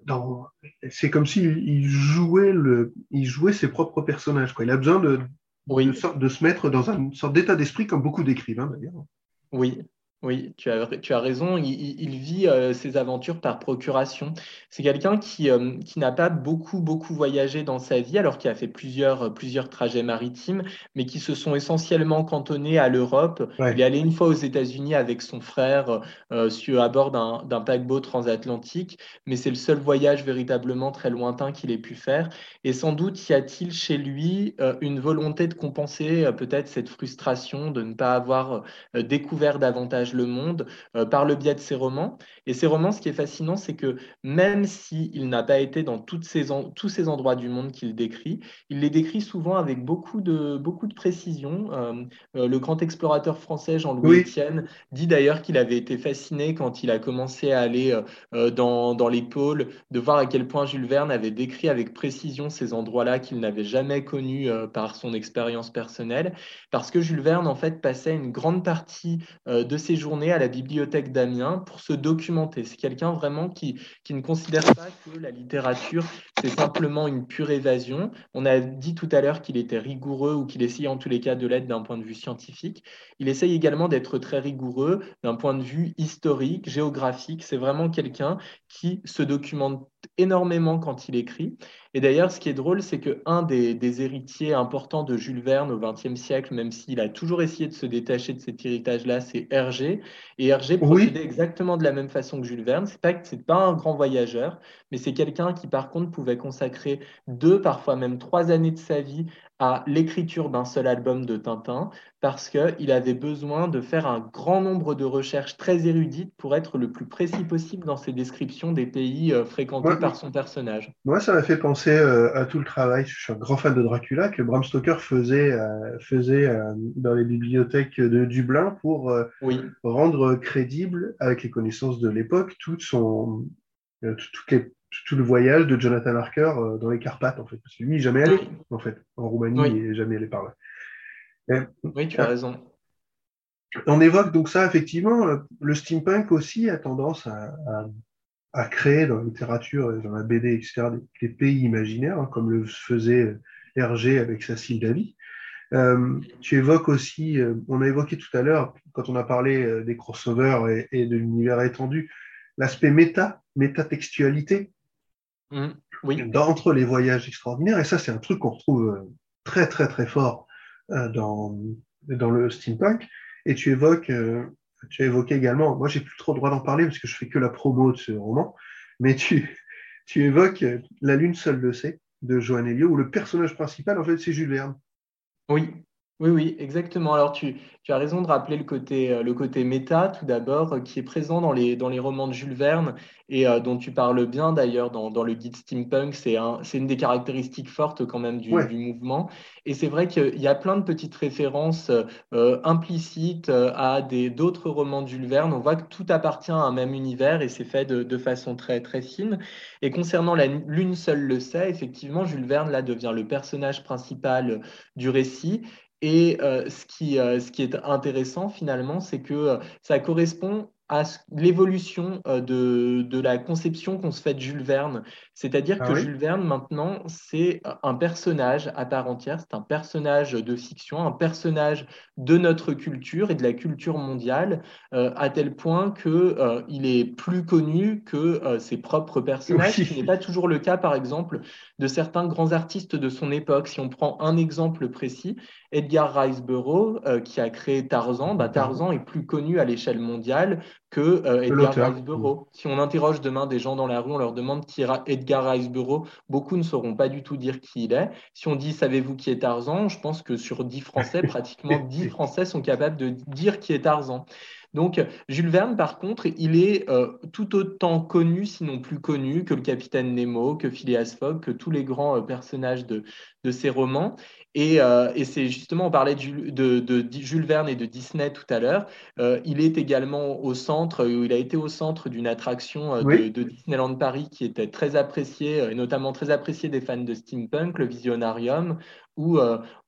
dans, c'est comme s'il il jouait le, il jouait ses propres personnages. Quoi. Il a besoin de, de, de, se mettre dans une sorte d'état d'esprit comme beaucoup d'écrivains d'ailleurs. Oui, oui, tu as, tu as raison. Il, vit euh, ses aventures par procuration. C'est quelqu'un qui, euh, qui n'a pas beaucoup, beaucoup voyagé dans sa vie, alors qu'il a fait plusieurs, euh, plusieurs trajets maritimes, mais qui se sont essentiellement cantonnés à l'Europe. Il est allé une fois aux États-Unis avec son frère sur, à bord d'un paquebot transatlantique, mais c'est le seul voyage véritablement très lointain qu'il ait pu faire. Et sans doute y a-t-il chez lui une volonté de compenser peut-être cette frustration de ne pas avoir découvert davantage le monde par le biais de ses romans. Et ces romans, ce qui est fascinant, c'est que même s'il n'a pas été dans toutes ces tous ces endroits du monde qu'il décrit, il les décrit souvent avec beaucoup de, beaucoup de précision. le grand explorateur français Jean-Louis Etienne dit d'ailleurs qu'il avait été fasciné quand il a commencé à aller dans, dans les pôles, de voir à quel point Jules Verne avait décrit avec précision ces endroits-là qu'il n'avait jamais connus par son expérience personnelle, parce que Jules Verne, en fait, passait une grande partie euh, de ses à la bibliothèque d'Amiens pour se documenter. C'est quelqu'un vraiment qui, qui ne considère pas que la littérature, c'est simplement une pure évasion. On a dit tout à l'heure qu'il était rigoureux ou qu'il essayait en tous les cas de l'être d'un point de vue scientifique. Il essaye également d'être très rigoureux d'un point de vue historique, géographique. C'est vraiment quelqu'un qui se documente énormément quand il écrit. Et d'ailleurs, ce qui est drôle, c'est qu'un des, des héritiers importants de Jules Verne au XXe siècle, même s'il a toujours essayé de se détacher de cet héritage-là, c'est Hergé. Et Hergé procédait exactement de la même façon que Jules Verne. C'est pas c'est pas un grand voyageur, mais c'est quelqu'un qui, par contre, pouvait consacrer deux, parfois même trois années de sa vie à l'écriture d'un seul album de Tintin parce qu'il avait besoin de faire un grand nombre de recherches très érudites pour être le plus précis possible dans ses descriptions des pays euh, fréquentés par son personnage. Moi, ça m'a fait penser euh, à tout le travail, je suis un grand fan de Dracula, que Bram Stoker faisait, euh, faisait dans les bibliothèques de Dublin pour rendre crédible, avec les connaissances de l'époque, tout, son, toutes les tout le voyage de Jonathan Harker euh, dans les Carpates, en fait. Parce que lui, il n'est jamais allé, en fait. En Roumanie, il n'est jamais allé par là. oui, tu as raison. On évoque donc ça, effectivement. Euh, le steampunk aussi a tendance à, créer dans la littérature, dans la BD, etc., des, pays imaginaires, hein, comme le faisait Hergé avec Cécile Davy. Euh, tu évoques aussi, on a évoqué tout à l'heure, quand on a parlé des crossovers et, et de l'univers étendu, l'aspect méta, métatextualité Mmh, oui. d'entre les voyages extraordinaires. Et ça, c'est un truc qu'on retrouve euh, très, très, très fort euh, dans, dans le steampunk. Et tu évoques, tu as évoqué également, moi, j'ai plus trop le droit d'en parler parce que je fais que la promo de ce roman, mais tu, tu évoques La Lune seule le sait de Joan Elio, où le personnage principal, en fait, c'est Jules Verne. Oui, oui, oui, exactement. Alors, tu, tu as raison de rappeler le côté, euh, le côté méta, tout d'abord, euh, qui est présent dans les, dans les romans de Jules Verne et euh, dont tu parles bien d'ailleurs dans, dans, le guide steampunk. C'est un, une des caractéristiques fortes quand même du, du mouvement. Et c'est vrai qu'il y a plein de petites références implicites à d'autres romans de Jules Verne. On voit que tout appartient à un même univers et c'est fait de, de, façon très, très fine. Et concernant la Lune seule le sait, effectivement, Jules Verne là devient le personnage principal du récit. Et euh, ce, qui, euh, ce qui est intéressant finalement, c'est que euh, ça correspond à l'évolution de, de, la conception qu'on se fait de Jules Verne. C'est-à-dire ah que Jules Verne, maintenant, c'est un personnage à part entière, c'est un personnage de fiction, un personnage de notre culture et de la culture mondiale, euh, à tel point qu'il euh, il est plus connu que ses propres personnages, ce qui n'est pas toujours le cas, par exemple, de certains grands artistes de son époque. Si on prend un exemple précis, Edgar Riceborough, qui a créé Tarzan, bah, Tarzan est plus connu à l'échelle mondiale que euh, Edgar Riceborough. Si on interroge demain des gens dans la rue, on leur demande qui est Edgar Riceborough, beaucoup ne sauront pas du tout dire qui il est. Si on dit savez-vous qui est Tarzan, je pense que sur 10 Français, pratiquement 10 Français sont capables de dire qui est Tarzan. Donc, Jules Verne, par contre, il est euh, tout autant connu, sinon plus connu, que le capitaine Nemo, que Phileas Fogg, que tous les grands euh, personnages de, de ses romans. Euh, et, c'est justement, on parlait de, Jules Verne et de Disney tout à l'heure. Euh, il est également au centre, il a été au centre d'une attraction euh, de, Disneyland Paris qui était très appréciée, et notamment très appréciée des fans de steampunk, le Visionarium, où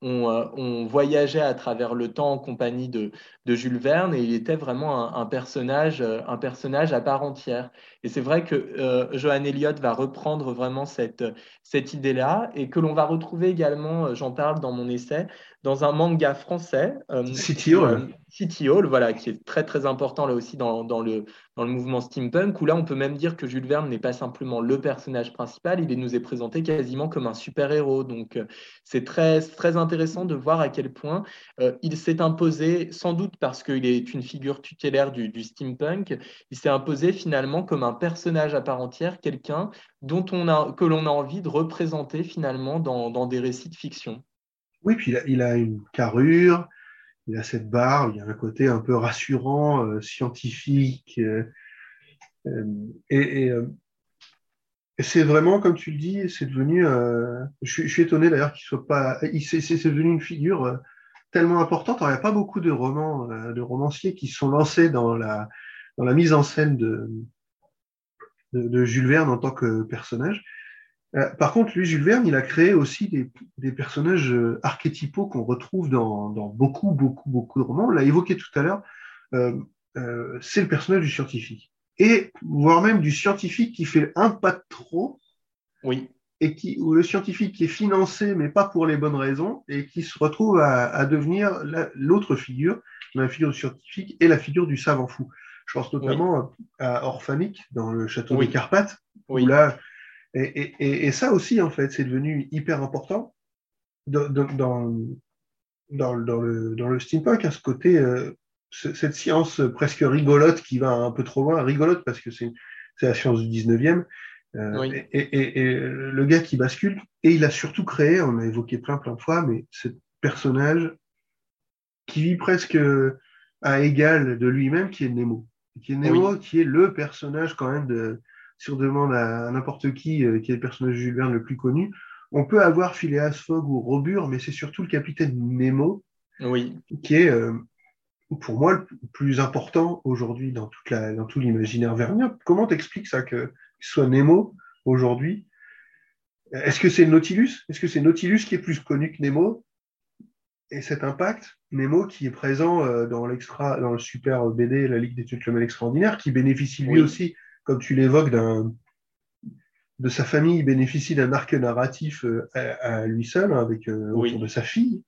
on, voyageait à travers le temps en compagnie de, Jules Verne et il était vraiment un, personnage, un personnage à part entière. Et c'est vrai que Johan Elliott va reprendre vraiment cette, cette idée-là et que l'on va retrouver également, j'en parle dans mon essai, dans un manga français. Euh, City Hall. Euh, City Hall, voilà, qui est très très important là aussi dans, dans, le, dans le mouvement steampunk, où là on peut même dire que Jules Verne n'est pas simplement le personnage principal, il nous est présenté quasiment comme un super-héros. Donc euh, c'est très, très intéressant de voir à quel point il s'est imposé, sans doute parce qu'il est une figure tutélaire du, steampunk, il s'est imposé finalement comme un personnage à part entière, quelqu'un dont on a, que l'on a envie de représenter finalement dans, des récits de fiction. Oui, puis il a, une carrure, il a cette barbe, il a un côté un peu rassurant, scientifique. et, et c'est vraiment, comme tu le dis, c'est devenu. je, suis étonné d'ailleurs qu'il soit pas. C'est devenu une figure tellement importante. il n'y a pas beaucoup de romans, de romanciers qui sont lancés dans la, dans la mise en scène de, de, Jules Verne en tant que personnage. Euh, par contre, lui, Jules Verne, il a créé aussi des, personnages euh, archétypaux qu'on retrouve dans, beaucoup, beaucoup, beaucoup de romans. On l'a évoqué tout à l'heure. Euh, c'est le personnage du scientifique. Et voire même du scientifique qui fait un pas de trop. Oui. Et qui, ou le scientifique qui est financé, mais pas pour les bonnes raisons, et qui se retrouve à, devenir l'autre figure, la figure du scientifique et la figure du savant fou. Je pense notamment à Orphanique dans le château des Carpates, oui. là, et, ça aussi, en fait, c'est devenu hyper important dans, dans, dans, le, dans le steampunk, à ce côté, euh, cette science presque rigolote qui va un peu trop loin, rigolote parce que c'est la science du 19e, euh, et, et, le gars qui bascule, et il a surtout créé, on a évoqué plein plein de fois, mais ce personnage qui vit presque à égal de lui-même, qui est Nemo qui est Nemo, qui est le personnage quand même de, si on demande à, n'importe qui, euh, qui est le personnage de Jules Verne le plus connu, on peut avoir Phileas Fogg ou Robur, mais c'est surtout le capitaine Nemo oui. qui est, euh, pour moi, le plus important aujourd'hui dans, toute la, dans tout l'imaginaire vernien. Comment t'expliques ça, que, soit Nemo aujourd'hui Est-ce que c'est Nautilus? Est-ce que c'est Nautilus qui est plus connu que Nemo? Et cet impact, Nemo, qui est présent euh, dans l'extra, dans le super BD La Ligue des Gentlemen Extraordinaires, qui bénéficie lui aussi, comme tu l'évoques, d'un de sa famille, il bénéficie d'un arc narratif euh, à, lui seul, hein, avec euh, autour de sa fille.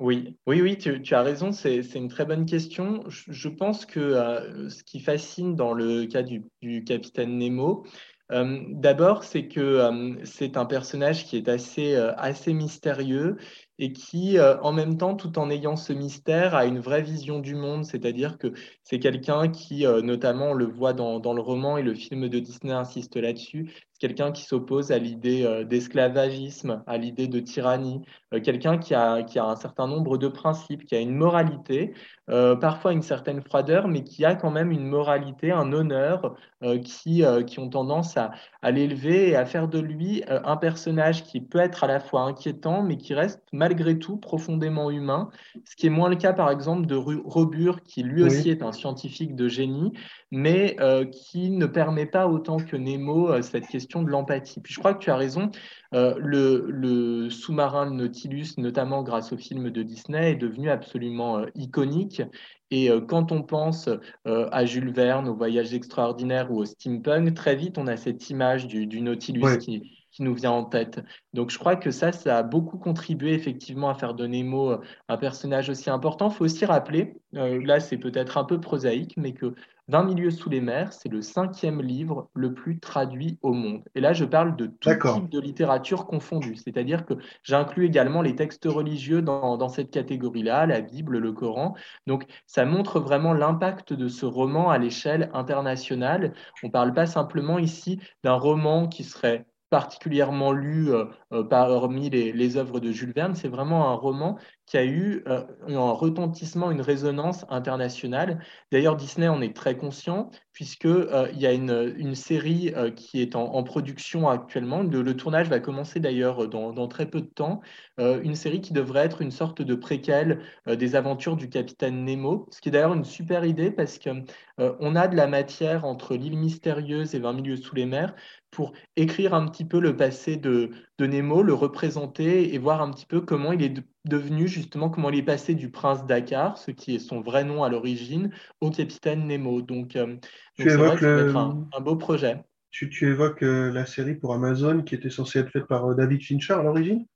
Oui, oui, oui, tu, as raison, c'est une très bonne question. Je, pense que ce qui fascine dans le cas du, du capitaine Nemo, D'abord, c'est que c'est un personnage qui est assez, assez mystérieux et qui, euh, en même temps, tout en ayant ce mystère, a une vraie vision du monde, c'est-à-dire que c'est quelqu'un qui, euh, notamment, on le voit dans, dans, le roman et le film de Disney insiste là-dessus, quelqu'un qui s'oppose à l'idée euh, d'esclavagisme, à l'idée de tyrannie, quelqu'un qui a, qui a un certain nombre de principes, qui a une moralité, parfois une certaine froideur, mais qui a quand même une moralité, un honneur, qui, qui ont tendance à, à l'élever et à faire de lui un personnage qui peut être à la fois inquiétant, mais qui reste malgré tout profondément humain, ce qui est moins le cas par exemple de Robur, qui lui aussi est un scientifique de génie, mais euh, qui ne permet pas autant que Nemo euh, cette question de l'empathie. Puis je crois que tu as raison, euh, le, sous-marin Nautilus, notamment grâce au film de Disney, est devenu absolument iconique. Et quand on pense à Jules Verne, au voyage extraordinaire ou au steampunk, très vite on a cette image du, Nautilus qui, qui nous vient en tête. Donc je crois que ça, ça a beaucoup contribué effectivement à faire de Nemo euh, un personnage aussi important. Il faut aussi rappeler, euh, là c'est peut-être un peu prosaïque, mais que 20 milieux sous les mers, c'est le cinquième livre le plus traduit au monde. Et là, je parle de tout type de littérature confondue. C'est-à-dire que j'inclus également les textes religieux dans, dans cette catégorie-là, la Bible, le Coran. Donc, ça montre vraiment l'impact de ce roman à l'échelle internationale. On ne parle pas simplement ici d'un roman qui serait particulièrement lu euh, euh, parmi les, les, œuvres de Jules Verne. C'est vraiment un roman qui a eu euh, un retentissement, une résonance internationale. D'ailleurs, Disney en est très conscient, puisqu'il il y a une, série qui est en, production actuellement. Le, tournage va commencer d'ailleurs dans, très peu de temps. une série qui devrait être une sorte de préquel des aventures du capitaine Nemo, ce qui est d'ailleurs une super idée parce qu'on on a de la matière entre l'île mystérieuse et 20 milieux sous les mers pour écrire un petit peu le passé de, de, Nemo, le représenter et voir un petit peu comment il est devenu justement, comment il est passé du prince Dakar, ce qui est son vrai nom à l'origine, au capitaine Nemo. Donc, euh, tu évoques un, beau projet. Tu, tu évoques euh, la série pour Amazon qui était censée être faite par euh, David Fincher à l'origine?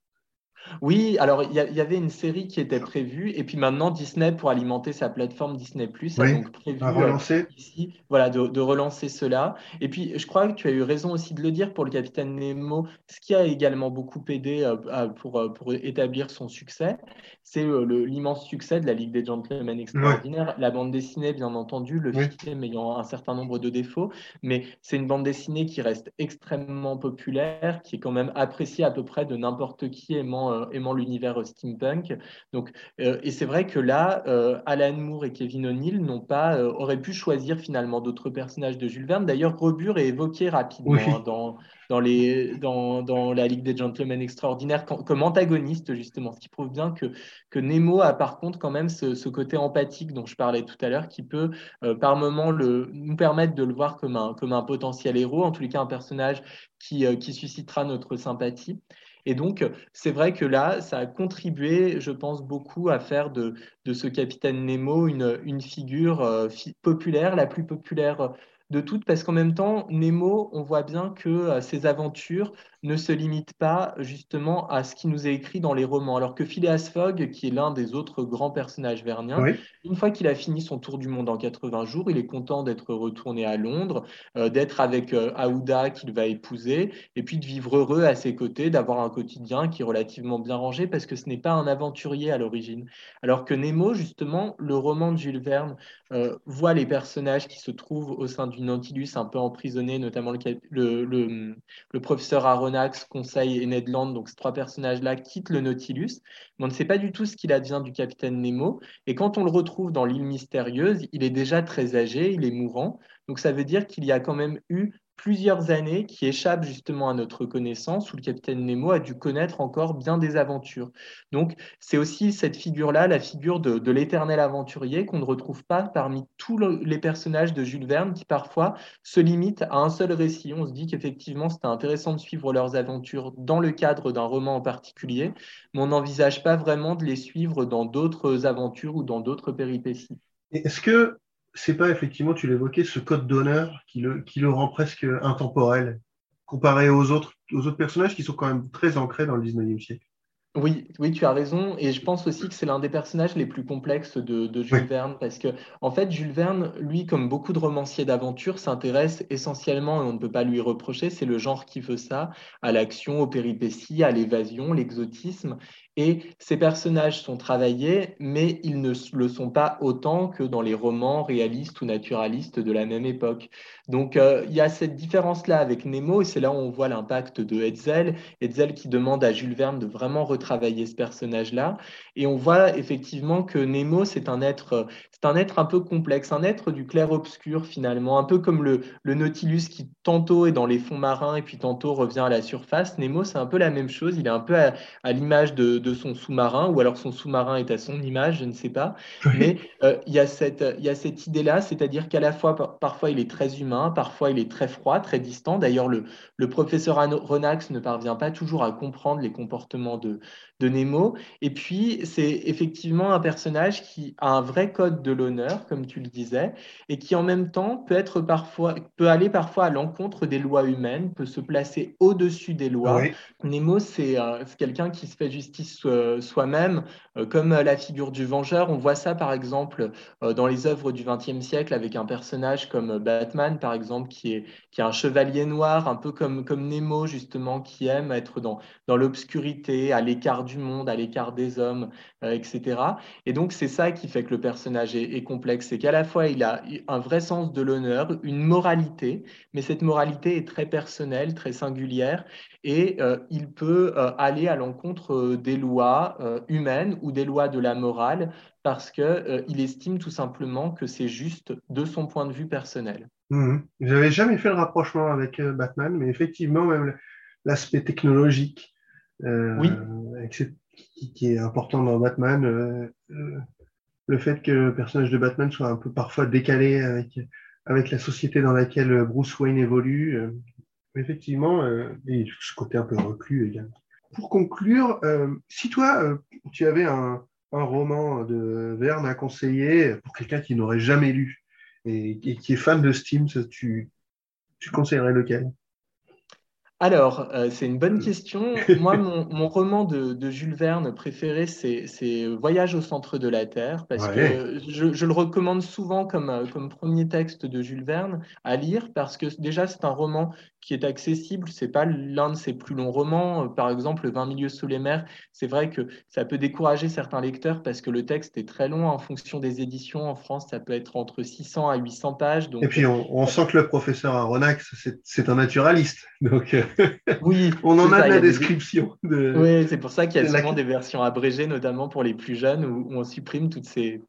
Oui, alors il y, avait une série qui était prévue, et puis maintenant Disney, pour alimenter sa plateforme Disney Plus, a donc prévu euh, ici, voilà, de, relancer cela. Et puis je crois que tu as eu raison aussi de le dire pour le Capitaine Nemo, ce qui a également beaucoup aidé euh, pour, euh, pour établir son succès, c'est l'immense succès de la Ligue des Gentlemen Extraordinaires. La bande dessinée, bien entendu, le film ayant un certain nombre de défauts, mais c'est une bande dessinée qui reste extrêmement populaire, qui est quand même appréciée à peu près de n'importe qui aimant aimant, aimant l'univers steampunk. Donc, et c'est vrai que là, Alan Moore et Kevin O'Neill n'ont pas, auraient pu choisir finalement d'autres personnages de Jules Verne. D'ailleurs, Rebur est évoqué rapidement hein, dans, dans, les, dans, dans, la Ligue des Gentlemen Extraordinaires comme antagoniste, justement, ce qui prouve bien que, que Nemo a par contre quand même ce, ce côté empathique dont je parlais tout à l'heure, qui peut par moment le, nous permettre de le voir comme un, comme un potentiel héros, en tous les cas un personnage qui, qui suscitera notre sympathie. Et donc, c'est vrai que là, ça a contribué, je pense, beaucoup à faire de, ce capitaine Nemo une, une figure euh, populaire, la plus populaire de toutes, parce qu'en même temps, Nemo, on voit bien que euh, ses aventures ne se limite pas justement à ce qui nous est écrit dans les romans. Alors que Phileas Fogg, qui est l'un des autres grands personnages verniens, une fois qu'il a fini son tour du monde en 80 jours, il est content d'être retourné à Londres, euh, d'être avec euh, Aouda qu'il va épouser, et puis de vivre heureux à ses côtés, d'avoir un quotidien qui est relativement bien rangé, parce que ce n'est pas un aventurier à l'origine. Alors que Nemo, justement, le roman de Jules Verne, voit les personnages qui se trouvent au sein du Nautilus un peu emprisonnés, notamment le, le, le professeur Aaron Conseil Conseil et Ned Land, donc ces trois personnages-là, quittent le Nautilus. Mais on ne sait pas du tout ce qu'il advient du capitaine Nemo. Et quand on le retrouve dans l'île mystérieuse, il est déjà très âgé, il est mourant. Donc ça veut dire qu'il y a quand même eu plusieurs années qui échappent justement à notre connaissance, où le capitaine Nemo a dû connaître encore bien des aventures. Donc c'est aussi cette figure-là, la figure de, l'éternel aventurier qu'on ne retrouve pas parmi tous les personnages de Jules Verne qui parfois se limitent à un seul récit. On se dit qu'effectivement c'était intéressant de suivre leurs aventures dans le cadre d'un roman en particulier, mais on n'envisage pas vraiment de les suivre dans d'autres aventures ou dans d'autres péripéties. Est-ce que c'est pas effectivement, tu l'évoquais, ce code d'honneur qui le, qui le rend presque intemporel, comparé aux autres, aux autres personnages qui sont quand même très ancrés dans le 19e siècle. Oui, oui, tu as raison. Et je pense aussi que c'est l'un des personnages les plus complexes de, Jules Verne, parce que, en fait, Jules Verne, lui, comme beaucoup de romanciers d'aventure, s'intéresse essentiellement, et on ne peut pas lui reprocher, c'est le genre qui veut ça, à l'action, aux péripéties, à l'évasion, l'exotisme. Et ces personnages sont travaillés, mais ils ne le sont pas autant que dans les romans réalistes ou naturalistes de la même époque. Donc euh, il y a cette différence-là avec Nemo, et c'est là où on voit l'impact de Hetzel. Hetzel qui demande à Jules Verne de vraiment retravailler ce personnage-là. Et on voit effectivement que Nemo, c'est un être, c'est un être un peu complexe, un être du clair-obscur finalement, un peu comme le, Nautilus qui tantôt est dans les fonds marins et puis tantôt revient à la surface. Nemo, c'est un peu la même chose. Il est un peu à, l'image de son sous-marin, ou alors son sous-marin est à son image, je ne sais pas. Mais euh, il y a cette, idée-là, c'est-à-dire qu'à la fois, parfois il est très humain, parfois il est très froid, très distant. D'ailleurs, le, le professeur Renax ne parvient pas toujours à comprendre les comportements de, de Nemo. Et puis, c'est effectivement un personnage qui a un vrai code de l'honneur, comme tu le disais, et qui en même temps peut être parfois, peut aller parfois à l'encontre des lois humaines, peut se placer au-dessus des lois. Nemo, c'est euh, quelqu'un qui se fait justice euh, soi-même, euh, comme la figure du vengeur. On voit ça, par exemple, dans les œuvres du XXe siècle, avec un personnage comme Batman, par exemple, qui est, qui est un chevalier noir, un peu comme, comme Nemo, justement, qui aime être dans, dans l'obscurité, à l'écart du monde, à l'écart des hommes, euh, etc. Et donc, c'est ça qui fait que le personnage est, complexe. C'est qu'à la fois, il a un vrai sens de l'honneur, une moralité, mais cette moralité est très personnelle, très singulière, et euh, il peut euh, aller à l'encontre des lois humaines ou des lois de la morale parce qu'il estime tout simplement que c'est juste de son point de vue personnel. Mmh. Je n'avais jamais fait le rapprochement avec Batman, mais effectivement, même l'aspect technologique euh, oui. Qui, est important dans Batman. Euh, euh, le fait que le personnage de Batman soit un peu parfois décalé avec, avec la société dans laquelle Bruce Wayne évolue. effectivement, et ce côté un peu reclus également. Pour conclure, si toi, tu avais un, un, roman de Verne à conseiller pour quelqu'un qui n'aurait jamais lu et, et, qui est fan de Steam, tu, tu conseillerais lequel? Alors, euh, c'est une bonne mm. question. Moi, mon, roman de, Jules Verne préféré, c'est Voyage au centre de la Terre, parce que je, le recommande souvent comme, euh, comme premier texte de Jules Verne à lire, parce que déjà, c'est un roman qui est accessible. C'est pas l'un de ses plus longs romans. Par exemple, 20 milieux sous les mers, c'est vrai que ça peut décourager certains lecteurs parce que le texte est très long en fonction des éditions. En France, ça peut être entre 600 à 800 pages. Donc... Et puis, on, sent que le professeur Aronnax, c'est un naturaliste. Donc, oui, on en a de la description. De... Oui, c'est pour ça qu'il y a souvent des versions abrégées, notamment pour les plus jeunes, où, on supprime toutes ces,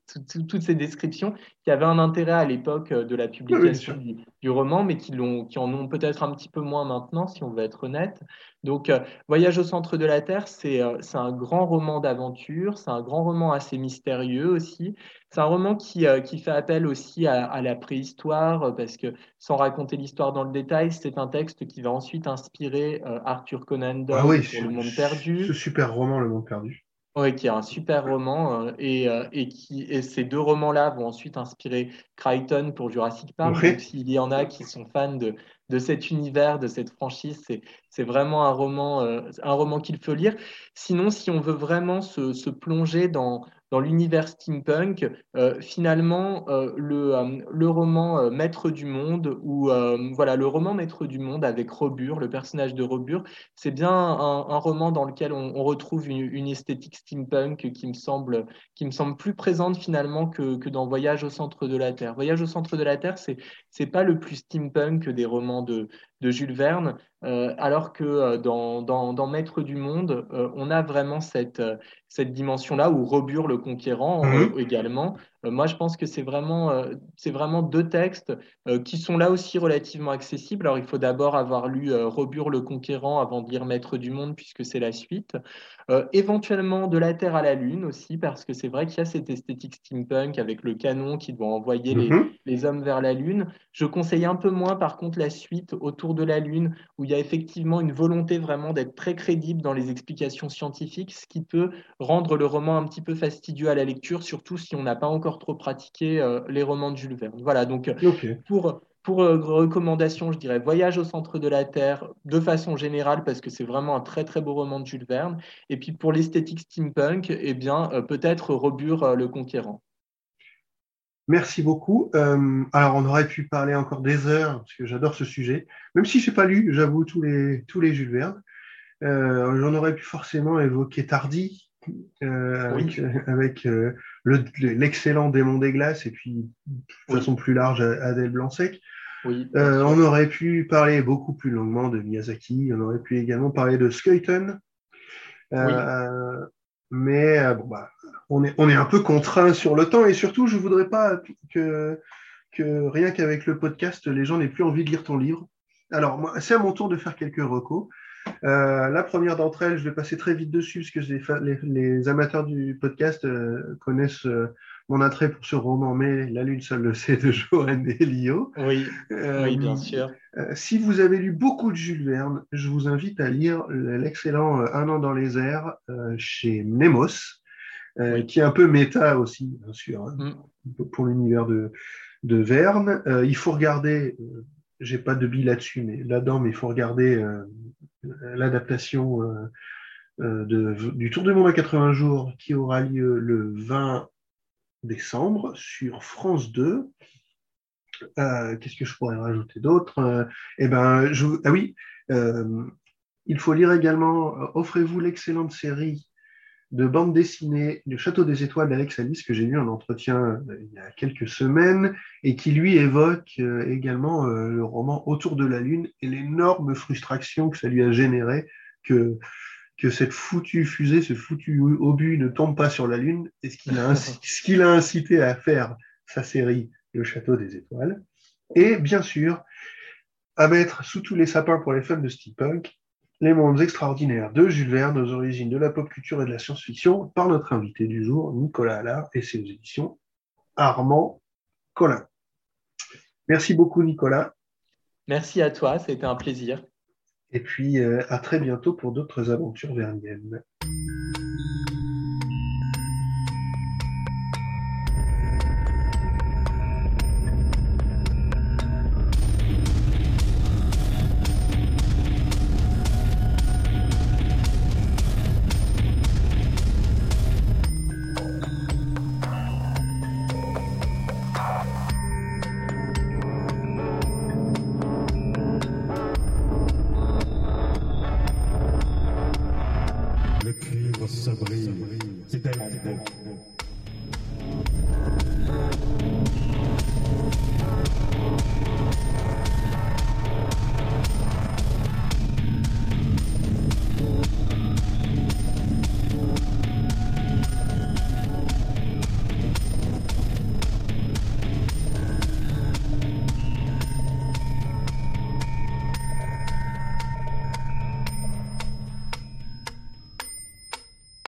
toutes ces descriptions qui avaient un intérêt à l'époque de la publication du, roman, mais qui, qui en ont peut-être un petit peu moins maintenant, si on veut être honnête. Donc, euh, Voyage au centre de la Terre, euh, c'est un grand roman d'aventure, c'est un grand roman assez mystérieux aussi. C'est un roman qui, euh, qui, fait appel aussi à, la préhistoire, parce que sans raconter l'histoire dans le détail, c'est un texte qui va ensuite inspirer Arthur Conan Doyle ah oui, Le Monde Perdu. Ce super roman, Le Monde Perdu. Oui, qui est un super roman et, et, qui, et ces deux romans-là vont ensuite inspirer Crichton pour Jurassic Park. Donc, s'il y en a qui sont fans de, de cet univers, de cette franchise. C'est vraiment un roman, euh, un roman qu'il faut lire. Sinon, si on veut vraiment se plonger dans, dans l'univers steampunk, euh, finalement, euh, le, euh, le, roman Maître du Monde, ou voilà, le roman Maître du Monde avec Robur, le personnage de Robur, c'est bien un, roman dans lequel on, retrouve une, esthétique steampunk qui me semble, plus présente finalement que, que, dans Voyage au centre de la Terre. Voyage au centre de la Terre, c'est c'est pas le plus steampunk des romans de, de Jules Verne, euh, alors que euh, dans, dans, Maître du Monde, euh, on a vraiment cette, cette dimension-là, où Robur le conquérant mhm. également. Moi, je pense que c'est vraiment, c'est vraiment deux textes qui sont là aussi relativement accessibles. Alors, il faut d'abord avoir lu Robur le conquérant avant de lire Maître du Monde, puisque c'est la suite. éventuellement de la Terre à la Lune aussi, parce que c'est vrai qu'il y a cette esthétique steampunk avec le canon qui doit envoyer les, mhm. les hommes vers la Lune. Je conseille un peu moins, par contre, la suite autour de la Lune, où il y a effectivement une volonté vraiment d'être très crédible dans les explications scientifiques, ce qui peut rendre le roman un petit peu fastidieux à la lecture, surtout si on n'a pas encore trop pratiqué euh, les romans de Jules Verne. Voilà, donc euh, pour, pour euh, recommandation, je dirais Voyage au centre de la Terre de façon générale parce que c'est vraiment un très très beau roman de Jules Verne. Et puis pour l'esthétique steampunk, eh bien peut-être Robur le Conquérant. Merci beaucoup. Alors, on aurait pu parler encore des heures, parce que j'adore ce sujet, même si je n'ai pas lu, j'avoue, tous les, tous les Jules Verne. J'en aurais pu forcément évoquer Tardy, avec, l'excellent Démon des Glaces, et puis, de façon plus large, Adèle Blanc-Sec. on aurait pu parler beaucoup plus longuement de Miyazaki, on aurait pu également parler de Skuyton. mais bon, bah, on est, on est un peu contraint sur le temps et surtout, je voudrais pas que, que rien qu'avec le podcast, les gens n'aient plus envie de lire ton livre. Alors, c'est à mon tour de faire quelques recos. Euh, la première d'entre elles, je vais passer très vite dessus parce que les, les, amateurs du podcast euh, connaissent euh, mon attrait pour ce roman, mais La Lune seule le sait de Joanne Elio. Oui, oui, bien sûr. si vous avez lu beaucoup de Jules Verne, je vous invite à lire l'excellent Un an dans les airs chez Nemos. Qui est un peu méta aussi, bien sûr, hein, mm. pour l'univers de, de Verne. Il faut regarder, j'ai pas de billes là-dessus, mais là-dedans, mais il faut regarder l'adaptation du Tour du monde à 80 jours qui aura lieu le 20 décembre sur France 2. Qu'est-ce que je pourrais rajouter d'autre? Eh ben, ah oui, il faut lire également. Offrez-vous l'excellente série de bande dessinée Le Château des Étoiles d'Alex Alice que j'ai lu en entretien euh, il y a quelques semaines et qui lui évoque euh, également euh, le roman Autour de la Lune et l'énorme frustration que ça lui a généré que, que cette foutue fusée, ce foutu obus ne tombe pas sur la Lune et ce qui l'a ce a incité à faire sa série Le Château des Étoiles. Et bien sûr, à mettre sous tous les sapins pour les fans de steampunk, les mondes extraordinaires de Jules Verne aux origines de la pop culture et de la science-fiction par notre invité du jour, Nicolas Allard, et ses éditions Armand Collin. Merci beaucoup, Nicolas. Merci à toi, c'était un plaisir. Et puis, euh, à très bientôt pour d'autres aventures verniennes.